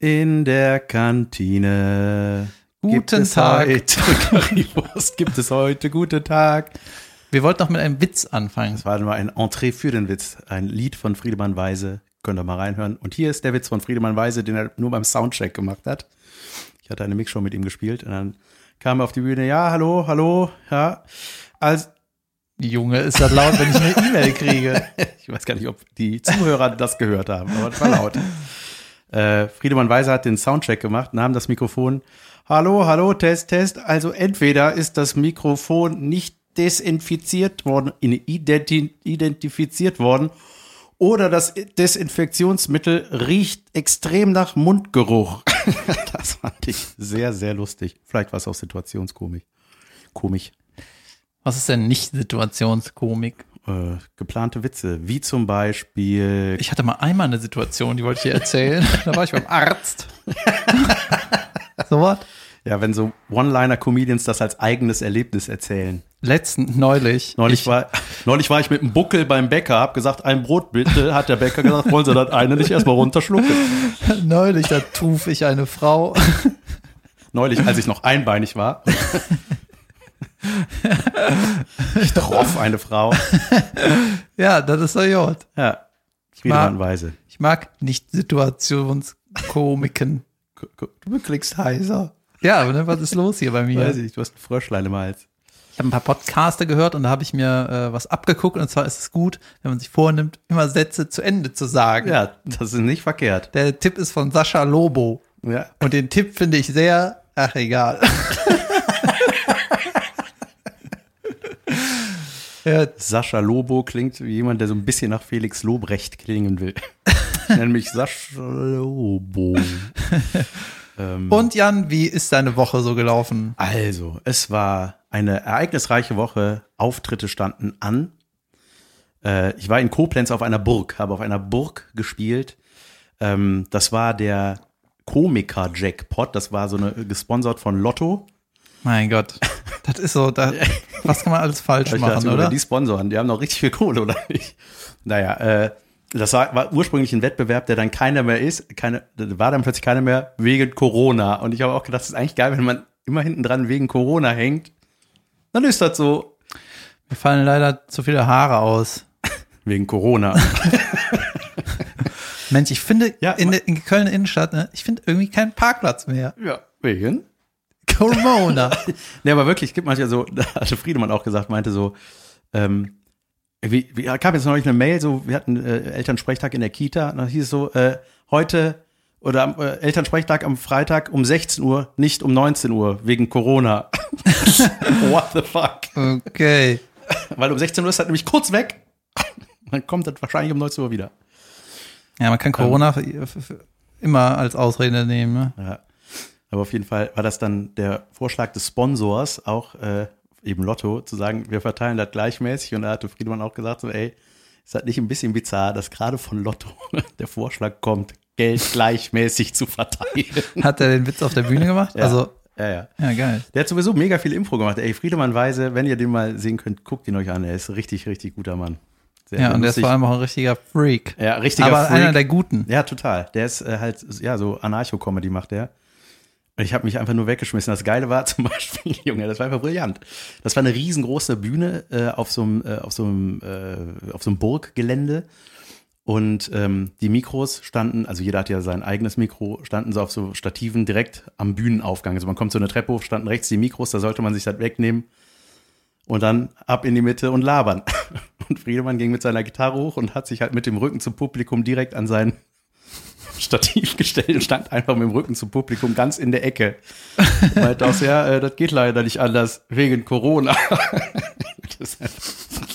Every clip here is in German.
In der Kantine. Guten es Tag. Heute Currywurst gibt es heute. Guten Tag. Wir wollten noch mit einem Witz anfangen. Das war nur ein Entree für den Witz. Ein Lied von Friedemann Weise. Könnt ihr mal reinhören. Und hier ist der Witz von Friedemann Weise, den er nur beim Soundcheck gemacht hat. Ich hatte eine Mixshow mit ihm gespielt und dann kam er auf die Bühne. Ja, hallo, hallo, ja. Als, Junge, ist das laut, wenn ich eine E-Mail kriege. ich weiß gar nicht, ob die Zuhörer das gehört haben, aber das war laut. Äh, Friedemann Weise hat den Soundcheck gemacht, nahm das Mikrofon. Hallo, hallo, Test, Test. Also entweder ist das Mikrofon nicht desinfiziert worden, identi identifiziert worden, oder das Desinfektionsmittel riecht extrem nach Mundgeruch. das fand ich sehr, sehr lustig. Vielleicht war es auch Situationskomik. Komik. Was ist denn nicht Situationskomik? Äh, geplante Witze, wie zum Beispiel. Ich hatte mal einmal eine Situation, die wollte ich dir erzählen. da war ich beim Arzt. so was? Ja, wenn so One-Liner-Comedians das als eigenes Erlebnis erzählen. Letzten, neulich. Neulich ich, war, neulich war ich mit einem Buckel beim Bäcker, hab gesagt, ein Brot bitte, hat der Bäcker gesagt, wollen Sie das eine nicht erstmal runterschlucken? neulich, da truf ich eine Frau. Neulich, als ich noch einbeinig war. ich troff eine Frau. ja, das ist der J. Ja, Friedemann-Weise. Ich mag nicht Situationskomiken. Du klickst heiser. Ja, aber ne, was ist los hier bei mir? Weiß ich, du hast ein Fröschlein im Hals. Ich habe ein paar Podcaster gehört und da habe ich mir äh, was abgeguckt und zwar ist es gut, wenn man sich vornimmt, immer Sätze zu Ende zu sagen. Ja, das ist nicht verkehrt. Der Tipp ist von Sascha Lobo. Ja. Und den Tipp finde ich sehr, ach egal. ja. Sascha Lobo klingt wie jemand, der so ein bisschen nach Felix Lobrecht klingen will. Ich nenne mich Sascha Lobo. Ähm, Und Jan, wie ist deine Woche so gelaufen? Also, es war eine ereignisreiche Woche. Auftritte standen an. Äh, ich war in Koblenz auf einer Burg, habe auf einer Burg gespielt. Ähm, das war der Komiker-Jackpot. Das war so eine gesponsert von Lotto. Mein Gott, das ist so, da, was kann man alles falsch machen, oder? Die sponsoren, die haben noch richtig viel Kohle, oder nicht? Naja, äh, das war, war ursprünglich ein Wettbewerb, der dann keiner mehr ist, keine, war dann plötzlich keiner mehr wegen Corona. Und ich habe auch gedacht, das ist eigentlich geil, wenn man immer hinten dran wegen Corona hängt. Dann ist das so. Mir fallen leider zu viele Haare aus. Wegen Corona. Mensch, ich finde ja, in, in Köln Innenstadt, ne, ich finde irgendwie keinen Parkplatz mehr. Ja, wegen? Corona. ne, aber wirklich, es gibt manchmal so, da hatte Friedemann auch gesagt, meinte so, ähm, wie, wie gab jetzt neulich eine Mail, so, wir hatten äh, Elternsprechtag in der Kita, und da hieß es so, äh, heute oder am äh, Elternsprechtag am Freitag um 16 Uhr, nicht um 19 Uhr, wegen Corona. What the fuck? Okay. Weil um 16 Uhr ist das nämlich kurz weg. Dann kommt das wahrscheinlich um 19 Uhr wieder. Ja, man kann Corona ähm, immer als Ausrede nehmen. Ne? Ja. Aber auf jeden Fall war das dann der Vorschlag des Sponsors, auch äh, eben Lotto, zu sagen, wir verteilen das gleichmäßig. Und da hatte Friedemann auch gesagt, so, ey, ist das nicht ein bisschen bizarr, dass gerade von Lotto der Vorschlag kommt, Geld gleichmäßig zu verteilen. Hat er den Witz auf der Bühne gemacht? Ja. Also ja, ja. Ja, geil. Der hat sowieso mega viel Impro gemacht. Ey, Friedemann Weise, wenn ihr den mal sehen könnt, guckt ihn euch an. Er ist ein richtig, richtig guter Mann. Sehr, ja, und der ist vor allem auch ein richtiger Freak. Ja, richtiger Aber Freak. einer der Guten. Ja, total. Der ist äh, halt, ja, so Anarcho-Comedy macht der. Ich habe mich einfach nur weggeschmissen. Das Geile war zum Beispiel, Junge, das war einfach brillant. Das war eine riesengroße Bühne äh, auf so einem, äh, auf so einem, äh, auf so einem Burggelände. Und ähm, die Mikros standen, also jeder hat ja sein eigenes Mikro, standen so auf so Stativen direkt am Bühnenaufgang. Also man kommt so eine Treppe hoch, standen rechts die Mikros, da sollte man sich das wegnehmen und dann ab in die Mitte und labern. Und Friedemann ging mit seiner Gitarre hoch und hat sich halt mit dem Rücken zum Publikum direkt an sein Stativ gestellt und stand einfach mit dem Rücken zum Publikum ganz in der Ecke. Meinte auch, ja, äh, das geht leider nicht anders, wegen Corona. das,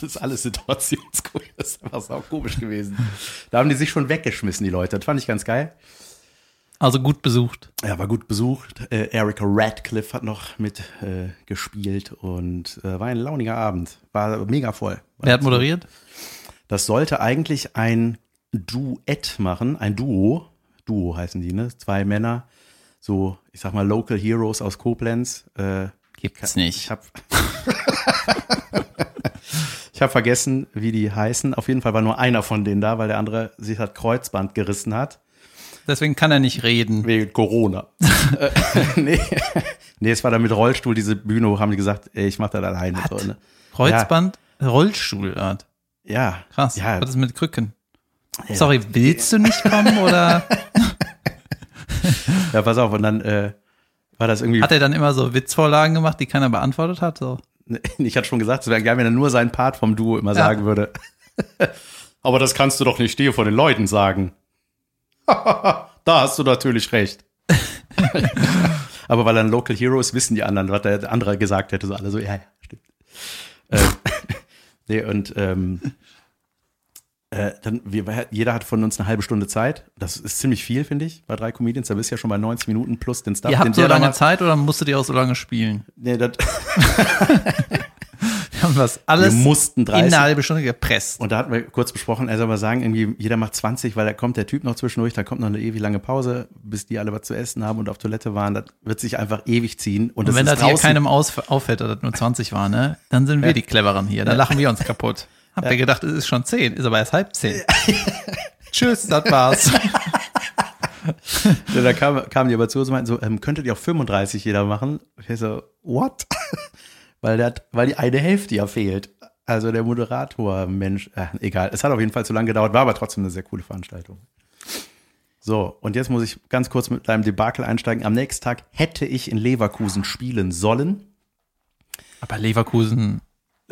ist alles situationscool. Das ist sau komisch gewesen. Da haben die sich schon weggeschmissen, die Leute. Das fand ich ganz geil. Also gut besucht. Ja, war gut besucht. Äh, Erika Radcliffe hat noch mit äh, gespielt und äh, war ein launiger Abend. War mega voll. Wer hat moderiert? Das sollte eigentlich ein Duett machen, ein Duo. Duo heißen die, ne? Zwei Männer, so, ich sag mal, Local Heroes aus Koblenz. Äh, Gibt's nicht. Ich hab, ich hab vergessen, wie die heißen. Auf jeden Fall war nur einer von denen da, weil der andere sich das Kreuzband gerissen hat. Deswegen kann er nicht reden. Wegen Corona. Äh, nee. nee, es war dann mit Rollstuhl, diese Bühne haben die gesagt, ey, ich mach das alleine. So, ne? Kreuzband, Rollstuhlart. Ja. Krass. Ja. Was ist mit Krücken? Sorry, willst du nicht kommen oder Ja, pass auf, und dann äh, war das irgendwie. hat er dann immer so Witzvorlagen gemacht, die keiner beantwortet hat? So. ich hatte schon gesagt, es wäre geil, wenn er nur seinen Part vom Duo immer Ja. sagen würde. Aber das kannst du doch nicht dir von den Leuten sagen. da hast du natürlich recht. Aber weil er ein Local Hero ist, wissen die anderen, was der andere gesagt hätte. So alle so, ja, ja, stimmt. ähm, nee, und ähm, äh, dann, wir, jeder hat von uns eine halbe Stunde Zeit. Das ist ziemlich viel, finde ich, bei drei Comedians. Da bist du ja schon bei 90 Minuten plus den Stuff. Ihr habt so lange. Zeit oder musstet ihr auch so lange spielen? Nee, das, Wir haben das wir alles mussten in 30. eine halbe Stunde gepresst. Und da hatten wir kurz besprochen, er soll mal sagen, irgendwie jeder macht 20, weil da kommt der Typ noch zwischendurch, da kommt noch eine ewig lange Pause, bis die alle was zu essen haben und auf Toilette waren. Das wird sich einfach ewig ziehen. Und, Und wenn das hier keinem auffällt, dass das nur 20 war, ne, dann sind wir die Cleveren hier. Dann lachen wir uns kaputt. Habt ihr gedacht, es ist schon 10, ist aber erst halb 10. Tschüss, das war's. Ja, da kam, kamen die aber zu uns und meinten so, ähm, könntet ihr auch 35 jeder machen? Ich so, what? weil, der, hat- weil die eine Hälfte ja fehlt. Also der Moderator, Mensch, äh, egal. Es hat auf jeden Fall zu lange gedauert, war aber trotzdem eine sehr coole Veranstaltung. So, und jetzt muss ich ganz kurz mit deinem Debakel einsteigen. Am nächsten Tag hätte ich in Leverkusen spielen sollen. Aber Leverkusen,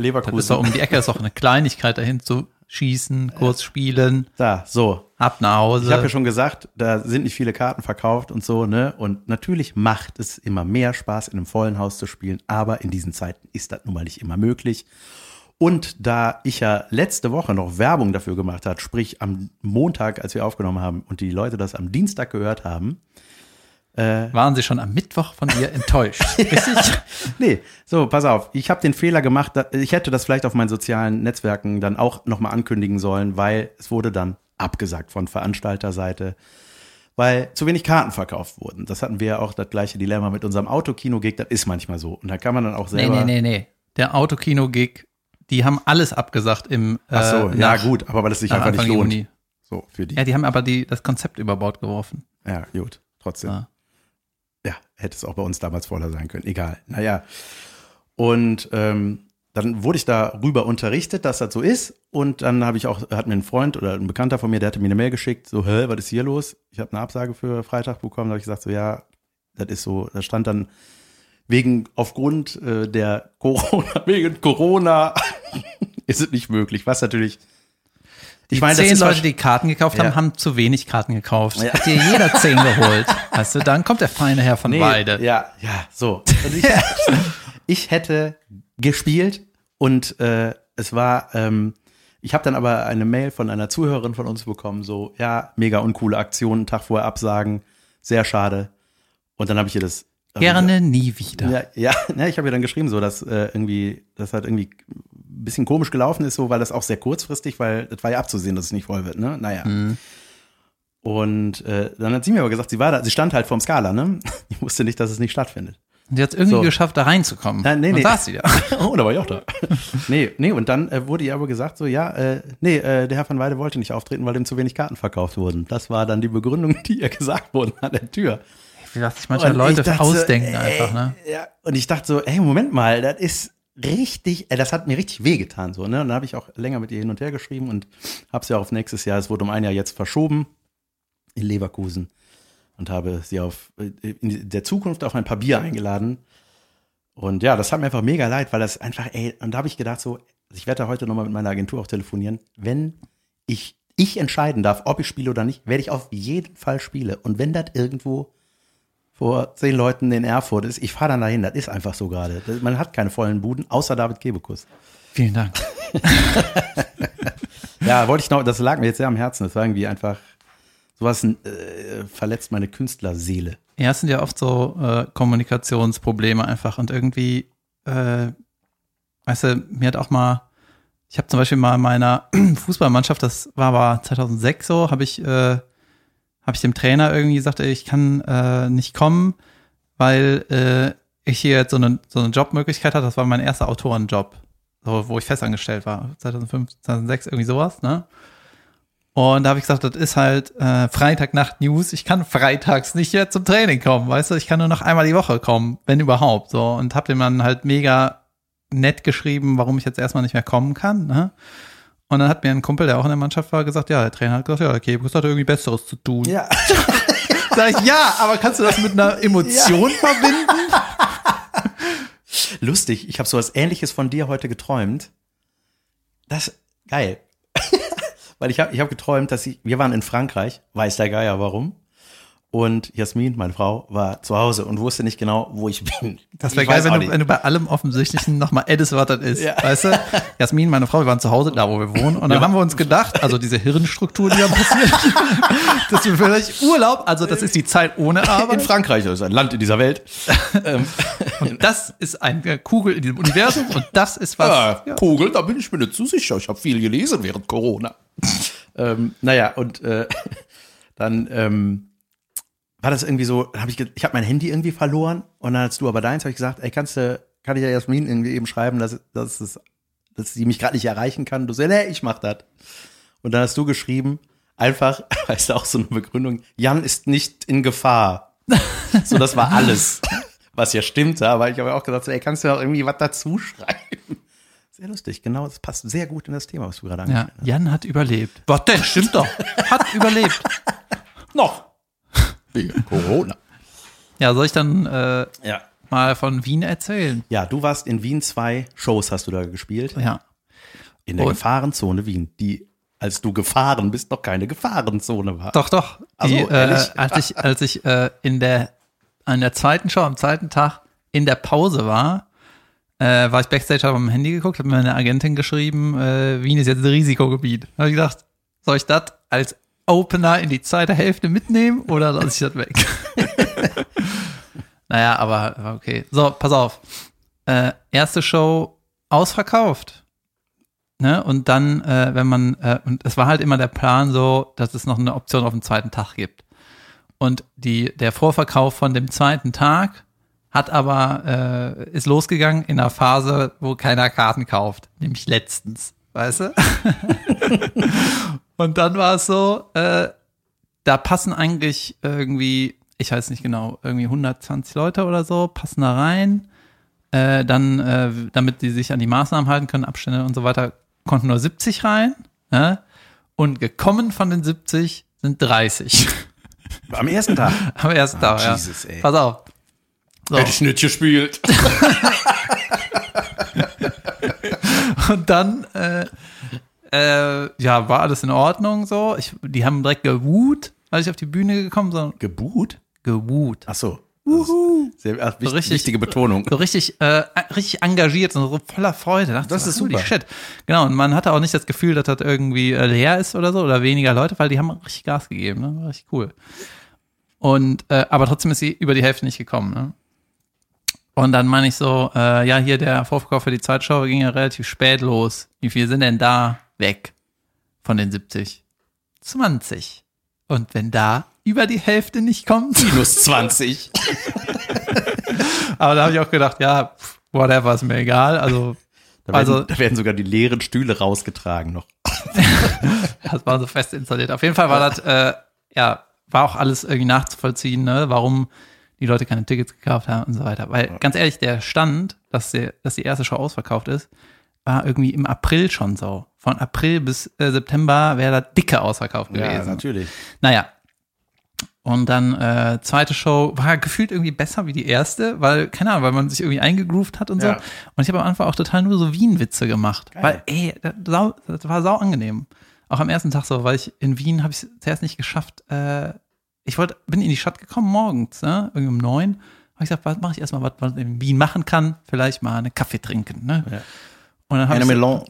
das Leverkusen. ist doch um die Ecke, ist doch eine Kleinigkeit dahin zu schießen, kurz spielen, Da, so. ab nach Hause. Ich habe ja schon gesagt, da sind nicht viele Karten verkauft und so, ne? Und natürlich macht es immer mehr Spaß, in einem vollen Haus zu spielen, aber in diesen Zeiten ist das nun mal nicht immer möglich. Und da ich ja letzte Woche noch Werbung dafür gemacht hat, sprich am Montag, als wir aufgenommen haben und die Leute das am Dienstag gehört haben, Waren sie schon am Mittwoch von dir enttäuscht? Richtig? Nee, so, pass auf. Ich habe den Fehler gemacht, da- ich hätte das vielleicht auf meinen sozialen Netzwerken dann auch nochmal ankündigen sollen, weil es wurde dann abgesagt von Veranstalterseite, weil zu wenig Karten verkauft wurden. Das hatten wir ja auch das gleiche Dilemma mit unserem Autokino-Gig, das ist manchmal so. Und da kann man dann auch Nee, selber. nee, nee, nee. Der Autokino-Gig, die haben alles abgesagt im äh, Ach so, ja nach- gut, aber weil es sich einfach Anfang nicht lohnt. Juni. So, für die. Ja, die haben aber die, das Konzept über Bord geworfen. Ja, gut, trotzdem. Ja. Hätte es auch bei uns damals voller sein können. Egal. Naja. Und ähm, dann wurde ich darüber unterrichtet, dass das so ist. Und dann habe ich auch, hat mir ein Freund oder ein Bekannter von mir, der hatte mir eine Mail geschickt, so, hä, was ist hier los? Ich habe eine Absage für Freitag bekommen. Da habe ich gesagt, so, ja, das ist so, da stand dann wegen, aufgrund äh, der Corona, wegen Corona ist es nicht möglich. Was natürlich, ich meine, zehn Leute, die Karten gekauft haben, Ja. haben zu wenig Karten gekauft. Ja. Hat dir jeder zehn geholt. Weißt du, dann kommt der feine Herr von Weide. Ja, ja, so. Und ich, ich hätte gespielt und äh, es war, ähm, ich habe dann aber eine Mail von einer Zuhörerin von uns bekommen, so, ja, mega uncoole Aktion, einen Tag vorher absagen, sehr schade. Und dann habe ich ihr das ich Gerne nie wieder. ja, ja, ne, ich habe ihr dann geschrieben, so dass äh, irgendwie, das halt irgendwie bisschen komisch gelaufen ist, so, weil das auch sehr kurzfristig, weil das war ja abzusehen, dass es nicht voll wird, ne? Naja. Und äh, dann hat sie mir aber gesagt, sie war da, sie stand halt vorm Skala, ne? Ich wusste nicht, dass es nicht stattfindet. Und die hat es irgendwie So. geschafft, da reinzukommen. Ja, nee, nee. saß sie da. oh, da war ich auch da. nee, nee, und dann äh, wurde ihr aber gesagt, so, ja, äh, nee, äh, der Herr van Weide wollte nicht auftreten, weil ihm zu wenig Karten verkauft wurden. Das war dann die Begründung, die ihr gesagt wurden an der Tür. Wie was sich manche Leute dachte ausdenken so, einfach, ne? ey, Ja, und ich dachte so, ey, Moment mal, das ist richtig, äh, das hat mir richtig wehgetan, so, ne? Und dann habe ich auch länger mit ihr hin und her geschrieben und habe sie auch auf nächstes Jahr, es wurde um ein Jahr jetzt verschoben in Leverkusen und habe sie auf äh, in der Zukunft auf ein paar Bier eingeladen. Und ja, das hat mir einfach mega leid, weil das einfach, ey, und da habe ich gedacht so, ich werde da heute nochmal mit meiner Agentur auch telefonieren, wenn ich, ich entscheiden darf, ob ich spiele oder nicht, werde ich auf jeden Fall spiele. Und wenn das irgendwo vor zehn Leuten in Erfurt ist, ich fahre dann dahin, das ist einfach so gerade. Man hat keine vollen Buden, außer David Kebekus. Vielen Dank. Ja, wollte ich noch, das lag mir jetzt sehr am Herzen, das war irgendwie einfach, sowas äh, verletzt meine Künstlerseele. Ja, es sind ja oft so äh, Kommunikationsprobleme einfach und irgendwie, äh, weißt du, mir hat auch mal, ich habe zum Beispiel mal in meiner Fußballmannschaft, das war aber 2006 so, habe ich, äh, habe ich dem Trainer irgendwie gesagt, ey, ich kann äh, nicht kommen, weil äh, ich hier jetzt so eine, so eine Jobmöglichkeit hatte. Das war mein erster Autorenjob, so, wo ich festangestellt war, 2005, 2006, irgendwie sowas, ne? Und da habe ich gesagt, das ist halt äh, Freitagnacht-News. Ich kann freitags nicht mehr zum Training kommen, weißt du? Ich kann nur noch einmal die Woche kommen, wenn überhaupt. So und habe dem dann halt mega nett geschrieben, warum ich jetzt erstmal nicht mehr kommen kann. Ne? Und dann hat mir ein Kumpel, der auch in der Mannschaft war, gesagt, ja, der Trainer hat gesagt, ja, okay, du hat irgendwie Besseres zu tun. Ja. Sag ich, ja, aber kannst du das mit einer Emotion verbinden? Lustig, ich habe sowas ähnliches von dir heute geträumt. Das geil. Weil ich habe ich hab geträumt, dass ich, wir waren in Frankreich, weiß der Geier warum. Und Jasmin, meine Frau, war zu Hause und wusste nicht genau, wo ich bin. Das wäre geil, wenn du, wenn du bei allem Offensichtlichen nochmal das ist. Ja. Weißt du? Jasmin, meine Frau, wir waren zu Hause, da wo wir wohnen. Und dann haben wir uns gedacht, also diese Hirnstruktur, die da passiert, dass wir vielleicht Urlaub, also das ist die Zeit ohne in Arbeit. Frankreich, das ist ein Land in dieser Welt. ähm, Und das ist eine Kugel in diesem Universum und das ist was. ah, Ja. Kugel, da bin ich mir nicht zu sicher. Ich habe viel gelesen während Corona. ähm, naja, und äh, dann ähm, war das irgendwie so, hab ich, ich habe mein Handy irgendwie verloren und dann hast du aber deins, habe ich gesagt, ey, kannst du, kann ich ja Jasmin irgendwie eben schreiben, dass, dass, es, dass sie mich gerade nicht erreichen kann. Du so, nee, ich mach das. Und dann hast du geschrieben, einfach, weißt du, auch so eine Begründung, Jan ist nicht in Gefahr. so, das war alles. Was ja stimmte, aber ich habe auch gesagt, ey, kannst du auch irgendwie was dazu schreiben? Sehr lustig, genau, das passt sehr gut in das Thema, was du gerade Ja, angesprochen hast. Jan hat überlebt. Was denn? Stimmt doch. Hat überlebt. Noch. Wegen Corona. Ja, soll ich dann äh, Ja. mal von Wien erzählen? Ja, du warst in Wien zwei Shows, hast du da gespielt. Ja. In der Und? Gefahrenzone Wien, die, als du gefahren bist, noch keine Gefahrenzone war. Doch, doch. Ach so, Die, äh, ehrlich? als ich, als ich äh, in der an der zweiten Show, am zweiten Tag in der Pause war, äh, war ich Backstage, habe am Handy geguckt, habe mir eine Agentin geschrieben, äh, Wien ist jetzt ein Risikogebiet. Da habe ich gedacht, soll ich das als Opener in die zweite Hälfte mitnehmen oder lasse ich das weg? naja, aber okay. So, pass auf. Äh, erste Show ausverkauft. Ne? Und dann, äh, wenn man, äh, und es war halt immer der Plan so, dass es noch eine Option auf den zweiten Tag gibt. Und die, der Vorverkauf von dem zweiten Tag hat aber, äh, ist losgegangen in einer Phase, wo keiner Karten kauft, nämlich letztens, weißt du? und dann war es so, äh, da passen eigentlich irgendwie, ich weiß nicht genau, irgendwie 120 Leute oder so, passen da rein. Äh, dann, äh, damit die sich an die Maßnahmen halten können, Abstände und so weiter, konnten nur 70 rein. Ja? Und gekommen von den 70 sind 30. Am ersten Tag. Am ersten Tag, ja. Jesus, ey. Pass auf. So. Hätte ich nicht gespielt. Und dann, äh, äh, ja, war alles in Ordnung so. Ich, die haben direkt gewut, als ich auf die Bühne gekommen bin. So, Gebuht? gewut. Ach so. Wuhu. Sehr, ach, wichtig, richtig- wichtige Betonung. So richtig, äh, richtig engagiert und so voller Freude. Dachte Das so, ist super. Shit. Genau, und man hatte auch nicht das Gefühl, dass das irgendwie äh, leer ist oder so oder weniger Leute, weil die haben richtig Gas gegeben. Ne? War richtig cool. Und, äh, aber trotzdem ist sie über die Hälfte nicht gekommen. Ne? Und dann meine ich so, äh, ja, hier der Vorverkauf für die Zeitschau ging ja relativ spät los. Wie viel sind denn da weg von den 70? 20. Und wenn da über die Hälfte nicht kommt, Minus 20. aber da habe ich auch gedacht, ja, whatever, ist mir egal. Also, Da werden, Also- da werden sogar die leeren Stühle rausgetragen noch. das war so fest installiert. Auf jeden Fall war das, äh, ja, war auch alles irgendwie nachzuvollziehen, ne, warum die Leute keine Tickets gekauft haben und so weiter. Weil, ganz ehrlich, der Stand, dass, der, dass die erste Show ausverkauft ist, war irgendwie im April schon so. Von April bis äh, September wäre das dicke ausverkauft gewesen. natürlich. Naja. Und dann äh, zweite Show war gefühlt irgendwie besser wie die erste, weil, keine Ahnung, weil man sich irgendwie eingegroovt hat und so. Ja. Und ich habe am Anfang auch total nur so Wien-Witze gemacht. Geil. Weil, ey, das, sau, das war sau angenehm. Auch am ersten Tag so, weil ich in Wien habe ich zuerst nicht geschafft. Äh, ich wollte, bin in die Stadt gekommen morgens, ne? Irgendwie um neun. Habe ich gesagt, was mache ich erstmal, was man in Wien machen kann? Vielleicht mal einen Kaffee trinken, ne? Ja. Und dann habe Eine ich. Melange.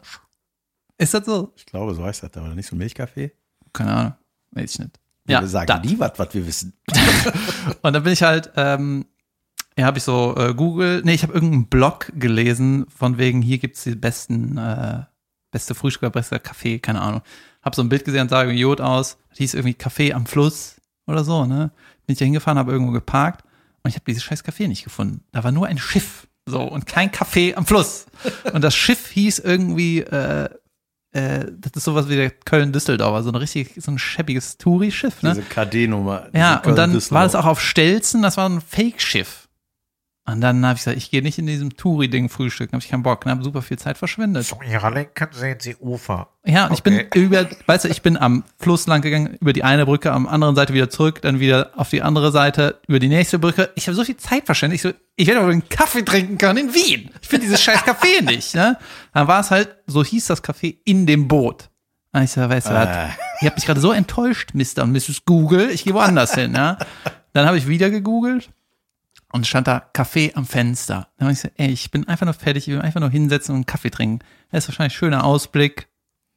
Ist das so? Ich glaube, so heißt das, aber nicht so Milchkaffee. Keine Ahnung. Weiß ich nicht. wir sagen da. die was, was wir wissen. Und dann bin ich halt, ähm, ja, habe ich so äh, Google, nee, ich habe irgendeinen Blog gelesen, von wegen, hier gibt's die besten, äh, beste Frühstück oder beste Kaffee, keine Ahnung. Hab so ein Bild gesehen und sah Jod aus. Das hieß irgendwie Kaffee am Fluss oder so, ne? Bin ich da hingefahren, habe irgendwo geparkt und ich habe dieses scheiß Café nicht gefunden. Da war nur ein Schiff, so, und kein Café am Fluss. Und das Schiff hieß irgendwie, äh, äh, das ist sowas wie der Köln-Düsseldorfer, so ein richtig, so ein schäbiges Touri-Schiff, ne? Diese KD-Nummer. Ja, und dann war das auch auf Stelzen, das war ein Fake-Schiff. Und dann habe ich gesagt, ich gehe nicht in diesem Touri-Ding frühstücken, habe ich keinen Bock, und habe super viel Zeit verschwendet. Zu Ihrer Linken sehen Sie Ufer. Ja, und ich Okay. bin über, weißt du, ich bin am Fluss lang gegangen, über die eine Brücke, am anderen Seite wieder zurück, dann wieder auf die andere Seite, über die nächste Brücke. Ich habe so viel Zeit verschwendet. Ich so, ich hätte aber einen Kaffee trinken können in Wien. Ich finde dieses scheiß Café nicht, ne? Dann war es halt, so hieß das Café in dem Boot. Und ich so, weißt du was, Äh. ihr habt mich gerade so enttäuscht, Mr. und Mrs. Google, ich gehe woanders hin, ja? Dann habe ich wieder gegoogelt und stand da Kaffee am Fenster. Dann habe ich so, ey, ich bin einfach nur fertig, ich will einfach nur hinsetzen und einen Kaffee trinken. Das ist wahrscheinlich schöner Ausblick.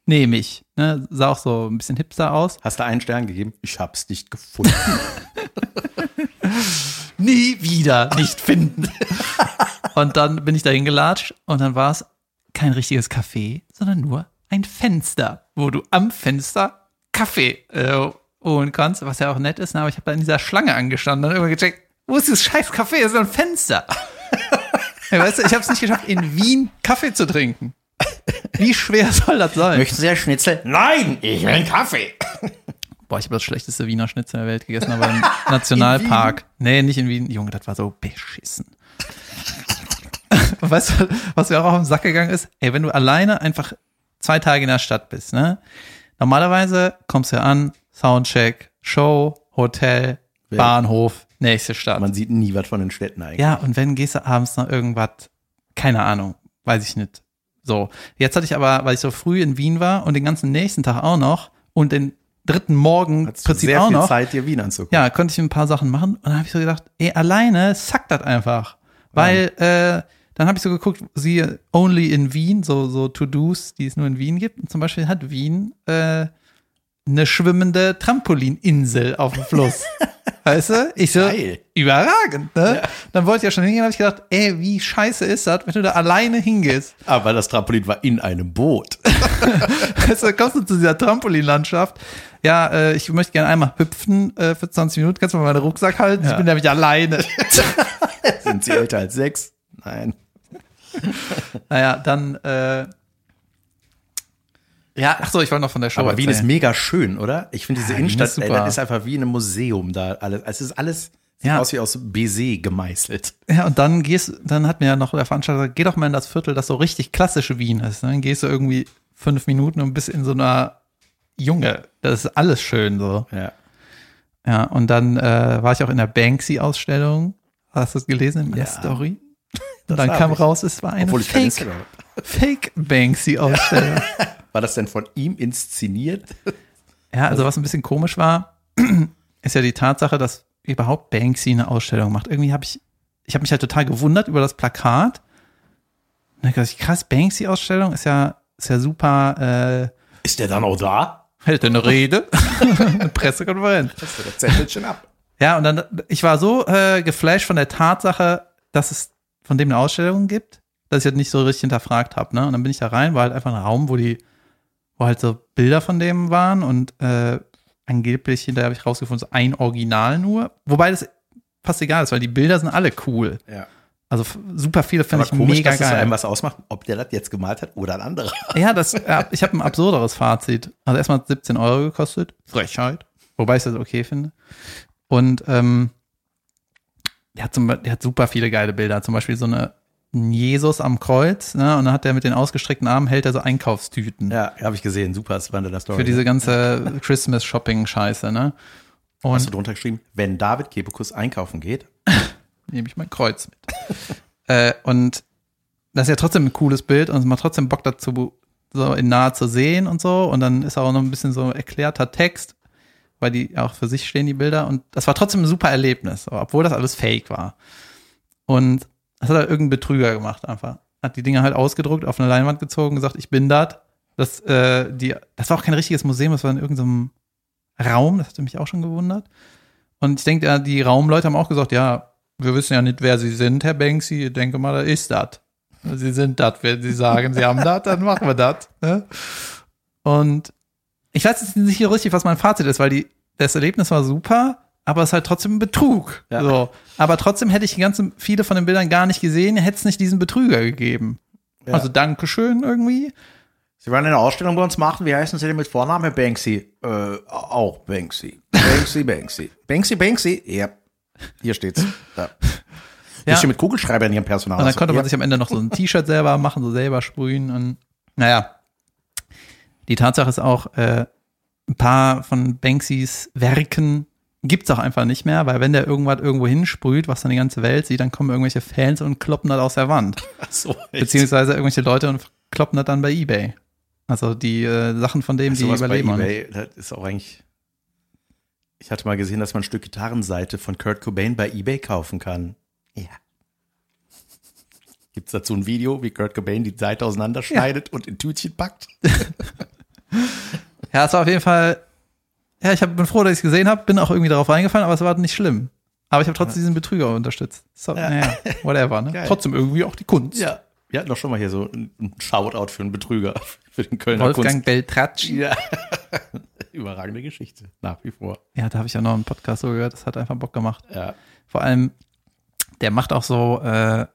Nehme ich. Ne? Sah auch so ein bisschen hipster aus. Hast du einen Stern gegeben? Ich hab's nicht gefunden. Nie wieder nicht finden. und dann bin ich dahin gelatscht und dann war es kein richtiges Café, sondern nur ein Fenster, wo du am Fenster Kaffee äh, holen kannst, was ja auch nett ist. ne? Aber ich habe da in dieser Schlange angestanden und immer gecheckt, wo ist das scheiß Café? Das ist ein Fenster. ja, weißt du, ich habe es nicht geschafft, in Wien Kaffee zu trinken. Wie schwer soll das sein? Möchten Sie ein Schnitzel? Nein, ich will einen Kaffee. Boah, ich habe das schlechteste Wiener Schnitzel der Welt gegessen, aber im Nationalpark. Nee, nicht in Wien. Junge, das war so beschissen. Weißt du, was mir auch auf den Sack gegangen ist? Ey, wenn du alleine einfach zwei Tage in der Stadt bist, ne? Normalerweise kommst du an, Soundcheck, Show, Hotel, Ja. Bahnhof, nächste Stadt. Man sieht nie was von den Städten eigentlich. Ja, und wenn gehst du abends noch irgendwas, keine Ahnung, weiß ich nicht. So, jetzt hatte ich aber, weil ich so früh in Wien war und den ganzen nächsten Tag auch noch und den dritten Morgen Hattest Prinzip sehr auch viel noch, Zeit, dir Wien anzugucken. ja, konnte ich ein paar Sachen machen und dann habe ich so gedacht, ey, alleine sackt das einfach. Weil äh, dann habe ich so geguckt, siehe Only in Wien, so, so To-Dos, die es nur in Wien gibt. Und zum Beispiel hat Wien äh, eine schwimmende Trampolininsel auf dem Fluss. weißt du? Ich so, Geil. überragend, ne? Dann wollte ich ja schon hingehen, habe ich gedacht, ey, wie scheiße ist das, wenn du da alleine hingehst? Aber das Trampolin war in einem Boot. Weißt du, kommst du zu dieser Trampolinlandschaft. Ja, äh, ich möchte gerne einmal hüpfen äh, für 20 Minuten. Kannst du mal meinen Rucksack halten? Ich bin nämlich alleine. Sind Sie älter als sechs? Nein. naja, dann, äh, ja, ach so, ich wollte noch von der Show Aber Wien ist erzählen. mega schön, oder? Ich finde diese Ja, Innenstadt, ist ey, super. das ist einfach wie in einem Museum da alles. Es ist alles sieht Ja. aus wie aus Baiser gemeißelt. Ja, und dann gehst, dann hat mir ja noch der Veranstalter gesagt, geh doch mal in das Viertel, das so richtig klassische Wien ist. Dann gehst du irgendwie fünf Minuten und bist in so einer Junge, das ist alles schön so. Ja. Ja, und dann äh, war ich auch in der Banksy-Ausstellung. Hast du es gelesen in der Ja. Story? Das Und dann kam ich. raus, es war eine Fake. Fake Banksy-Ausstellung. War das denn von ihm inszeniert? ja, also was ein bisschen komisch war, ist ja die Tatsache, dass überhaupt Banksy eine Ausstellung macht. Irgendwie habe ich, ich habe mich halt total gewundert über das Plakat. Und dann dachte ich, krass, Banksy-Ausstellung ist ja, ist ja super, äh, Ist der dann auch da? hält er eine Rede, eine Pressekonferenz. Das wird Zettelchen ab. Ja, und dann, ich war so äh, geflasht von der Tatsache, dass es von dem eine Ausstellung gibt, dass ich halt nicht so richtig hinterfragt habe. Ne? Und dann bin ich da rein, war halt einfach ein Raum, wo die, wo halt so Bilder von dem waren und äh, angeblich hinterher habe ich rausgefunden, so ein Original nur. Wobei das fast egal ist, weil die Bilder sind alle cool. Ja. Also super viele finde ich komisch, mega dass das geil. einem was ausmacht, ob der das jetzt gemalt hat oder ein anderer. Ja, das, ich habe ein absurderes Fazit. Also erstmal hat 17 Euro gekostet. Frechheit. Wobei ich das okay finde. Und ähm, der, hat zum, der hat super viele geile Bilder. Zum Beispiel so eine ein Jesus am Kreuz. Ne? Und dann hat er mit den ausgestreckten Armen hält er so Einkaufstüten. Ja, habe ich gesehen. Super, das war in der Story. Für diese ganze Christmas-Shopping-Scheiße. Ne? Hast du Und drunter geschrieben, wenn David Kebekus einkaufen geht? nehme ich mein Kreuz mit. äh, und das ist ja trotzdem ein cooles Bild und es macht trotzdem Bock dazu, so in nahe zu sehen und so. Und dann ist auch noch ein bisschen so erklärter Text, weil die auch für sich stehen, die Bilder. Und das war trotzdem ein super Erlebnis, obwohl das alles fake war. Und das hat halt irgendein Betrüger gemacht einfach. Hat die Dinger halt ausgedruckt, auf eine Leinwand gezogen, gesagt, ich bin das. Das, äh, die, das war auch kein richtiges Museum, das war in irgendeinem Raum, das hatte mich auch schon gewundert. Und ich denke, die Raumleute haben auch gesagt, ja, wir wissen ja nicht, wer Sie sind, Herr Banksy. Ich denke mal, da ist das. Sie sind das. Wenn Sie sagen, Sie haben das, dann machen wir das. Ne? Und ich weiß jetzt nicht richtig, was mein Fazit ist, weil die, das Erlebnis war super, aber es ist halt trotzdem ein Betrug. Ja. So. Aber trotzdem hätte ich die ganzen, viele von den Bildern gar nicht gesehen, hätte es nicht diesen Betrüger gegeben. Ja. Also Dankeschön irgendwie. Sie wollen eine Ausstellung bei uns machen. Wie heißen Sie denn mit Vorname? Banksy. Äh, auch Banksy. Banksy, Banksy. Banksy, Banksy. Ja. Hier steht's. Da. Ja. Ja. steht mit Kugelschreiber in ihrem Personal. Und dann konnte man ja. sich am Ende noch so ein T-Shirt selber machen, so selber sprühen und naja. Die Tatsache ist auch, äh, ein paar von Banksys Werken gibt's auch einfach nicht mehr, weil wenn der irgendwas irgendwo hinsprüht, was dann die ganze Welt sieht, dann kommen irgendwelche Fans und kloppen das aus der Wand. Ach so, echt? Beziehungsweise irgendwelche Leute und kloppen das dann bei Ebay. Also die äh, Sachen von dem, die bei überleben. nicht. eBay, das ist auch eigentlich. Ich hatte mal gesehen, dass man ein Stück Gitarrenseite von Kurt Cobain bei eBay kaufen kann. Ja. Gibt's dazu ein Video, wie Kurt Cobain die Seite auseinanderschneidet und in Tütchen packt? Ja, es war auf jeden Fall, ja, ich hab, bin froh, dass ich es gesehen habe, bin auch irgendwie darauf reingefallen, aber es war nicht schlimm. Aber ich habe trotzdem diesen Betrüger unterstützt. So, Ja. naja, whatever, ne? Geil. Trotzdem irgendwie auch die Kunst. Ja. Wir hatten doch schon mal hier so ein Shoutout für einen Betrüger, für den Kölner Wolfgang Beltracci. Kunst. Ja. Überragende Geschichte, nach wie vor. Ja, da habe ich ja noch einen Podcast so gehört, das hat einfach Bock gemacht. Ja. Vor allem, der macht auch so, äh,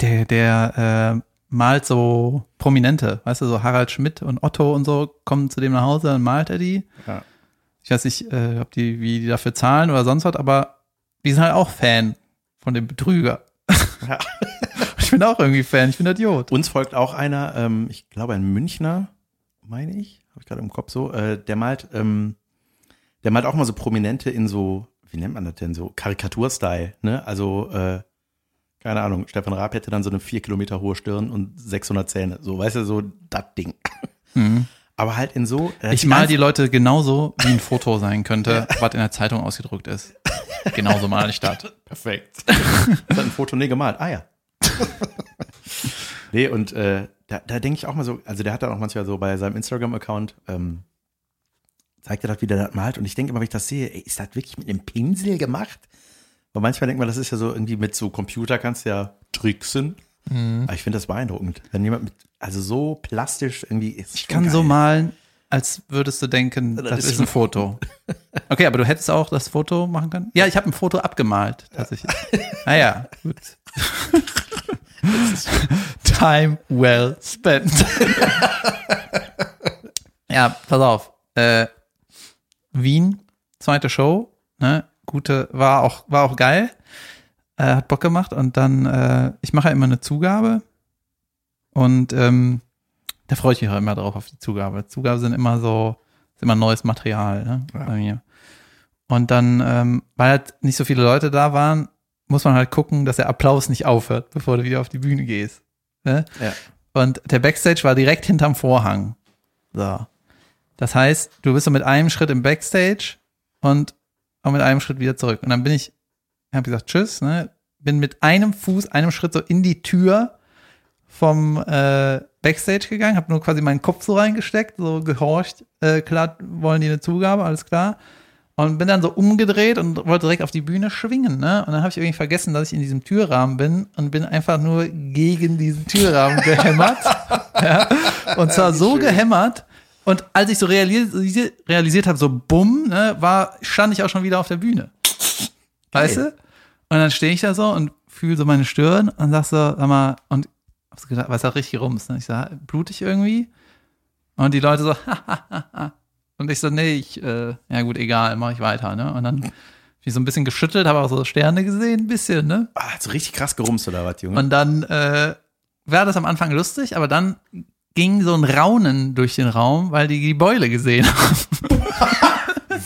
der, der äh, malt so Prominente, weißt du, so Harald Schmidt und Otto und so kommen zu dem nach Hause, dann malt er die. Ja. Ich weiß nicht, äh, ob die, wie die dafür zahlen oder sonst was, aber die sind halt auch Fan von dem Betrüger. Ja. Ich bin auch irgendwie Fan, ich bin Idiot. Uns folgt auch einer, ähm, ich glaube ein Münchner, meine ich, habe ich gerade im Kopf so, äh, der malt, ähm, der malt auch mal so Prominente in so, wie nennt man das denn, so Karikaturstyle, ne? Also, äh, keine Ahnung, Stefan Raab hätte dann so eine vier Kilometer hohe Stirn und 600 Zähne, so, weißt du, so das Ding. Aber halt in so. Ich mal die Leute genauso, wie ein Foto sein könnte, was in der Zeitung ausgedruckt ist. Genauso mal ich das. Perfekt. Das hat ein Foto nie gemalt. Ah ja. nee, und äh, da, da denke ich auch mal so, also der hat dann auch manchmal so bei seinem Instagram-Account, ähm, zeigt er das, wie der das malt. Und ich denke immer, wenn ich das sehe, ey, ist das wirklich mit einem Pinsel gemacht? Weil manchmal denkt man, das ist ja so irgendwie mit so Computer kannst du ja tricksen. Aber ich finde das beeindruckend. Wenn jemand mit, also so plastisch irgendwie ist. Ich kann so malen, als würdest du denken, das, ist ist ein Foto. Okay, aber du hättest auch das Foto machen können? Ja, ich habe ein Foto abgemalt, tatsächlich. Naja, gut. Time well spent. ja, pass auf. Äh, Wien, zweite Show, ne? Gute, war auch, war auch geil. Äh, hat Bock gemacht und dann, äh, ich mache ja immer eine Zugabe und ähm, da freue ich mich auch immer drauf auf die Zugabe. Zugabe sind immer so, ist immer neues Material ne, Ja. bei mir. Und dann, ähm, weil halt nicht so viele Leute da waren, muss man halt gucken, dass der Applaus nicht aufhört, bevor du wieder auf die Bühne gehst. Ne? Ja. Und der Backstage war direkt hinterm Vorhang. So. Das heißt, du bist so mit einem Schritt im Backstage und auch mit einem Schritt wieder zurück. Und dann bin ich, habe gesagt, tschüss, ne? Bin mit einem Fuß, einem Schritt so in die Tür vom äh, Backstage gegangen, habe nur quasi meinen Kopf so reingesteckt, so gehorcht, äh, klar, wollen die eine Zugabe, alles klar. Und bin dann so umgedreht und wollte direkt auf die Bühne schwingen, ne? Und dann habe ich irgendwie vergessen, dass ich in diesem Türrahmen bin und bin einfach nur gegen diesen Türrahmen gehämmert. ja? Und zwar so gehämmert. Und als ich so realisiert, realisiert habe, so bumm, ne, war, stand ich auch schon wieder auf der Bühne. Weißt du? Und dann stehe ich da so und fühle so meine Stirn und sag so, sag mal, und hab so gedacht, was hat richtig rums? Ne? Ich sag, blutig irgendwie? Und die Leute so, und ich so, nee, ich, äh, ja gut, egal, mach ich weiter, ne? Und dann bin ich so ein bisschen geschüttelt, habe auch so Sterne gesehen, ein bisschen, ne? Ah, hat so richtig krass gerumst oder was, Junge? Und dann äh, war das am Anfang lustig, aber dann ging so ein Raunen durch den Raum, weil die die Beule gesehen haben.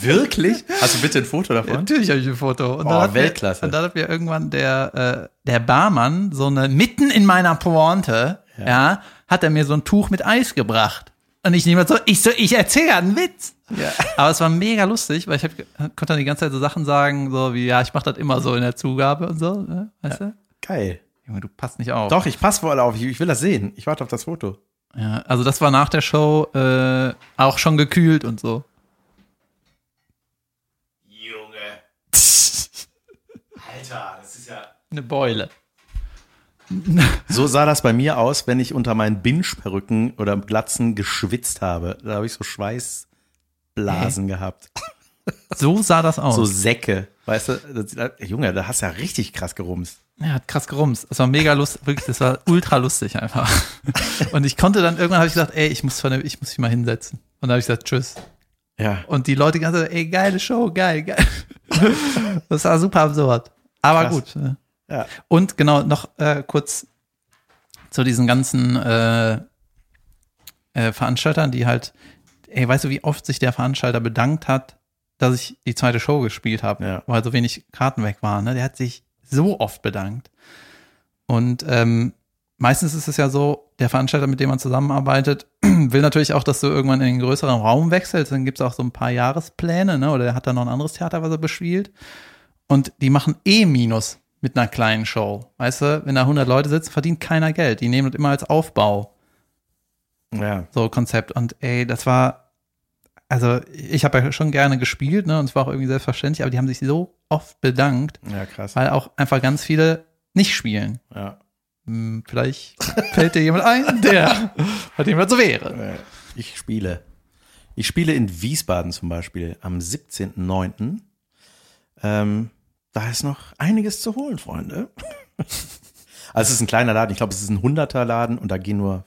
Wirklich? Hast du bitte ein Foto Ja, davon? Natürlich habe ich ein Foto. Und Oh, Weltklasse. Mir, und dann hat mir irgendwann der, äh, der Barmann so eine, mitten in meiner Pointe, ja. hat er mir so ein Tuch mit Eis gebracht. Und ich nehme so, ich so, ich erzähle einen Witz. Ja. Aber es war mega lustig, weil ich hab, konnte dann die ganze Zeit so Sachen sagen, so wie, ja, ich mache das immer so in der Zugabe und so, ne? weißt du? Geil. Junge, du passt nicht auf. Doch, ich passe voll auf. Ich, ich will das sehen. Ich warte auf das Foto. Ja, also das war nach der Show äh, auch schon gekühlt und so. Junge. Alter, das ist ja. Eine Beule. So sah das bei mir aus, wenn ich unter meinen Binge-Perücken oder Glatzen geschwitzt habe. Da habe ich so Schweißblasen gehabt. So sah das aus. So Säcke. Weißt du, das, Junge, da hast du ja richtig krass gerumst. Ja, hat krass gerumst. Das war mega lustig, wirklich, das war ultra lustig einfach. Und ich konnte dann irgendwann habe ich gesagt, ey, ich muss von der, ich muss mich mal hinsetzen. Und dann habe ich gesagt, tschüss. Ja. Und die Leute die ganze Zeit, ey, geile Show, geil, geil. Das war super absurd. Aber Krass. gut. ne? Ja. Und genau, noch äh, kurz zu diesen ganzen äh, äh, Veranstaltern, die halt, ey, weißt du, wie oft sich der Veranstalter bedankt hat, dass ich die zweite Show gespielt habe, Ja. weil so wenig Karten weg waren. Ne? Der hat sich so oft bedankt. Und ähm, meistens ist es ja so, der Veranstalter, mit dem man zusammenarbeitet, will natürlich auch, dass du irgendwann in einen größeren Raum wechselst. Dann gibt es auch so ein paar Jahrespläne, ne? oder der hat dann noch ein anderes Theater, was er bespielt. Und die machen eh Minus mit einer kleinen Show. Weißt du, wenn da 100 Leute sitzen, verdient keiner Geld. Die nehmen das immer als Aufbau, Ja. so Konzept. Und ey, das war, also ich habe ja schon gerne gespielt, ne, und es war auch irgendwie selbstverständlich, aber die haben sich so oft bedankt, Ja, krass. weil auch einfach ganz viele nicht spielen. Ja. Hm, Vielleicht fällt dir jemand ein, der, bei dem das so wäre. Ich spiele. Ich spiele in Wiesbaden zum Beispiel am 17.09. Ähm, da ist noch einiges zu holen, Freunde. Also es ist ein kleiner Laden. Ich glaube, es ist ein 100er Laden und da gehen nur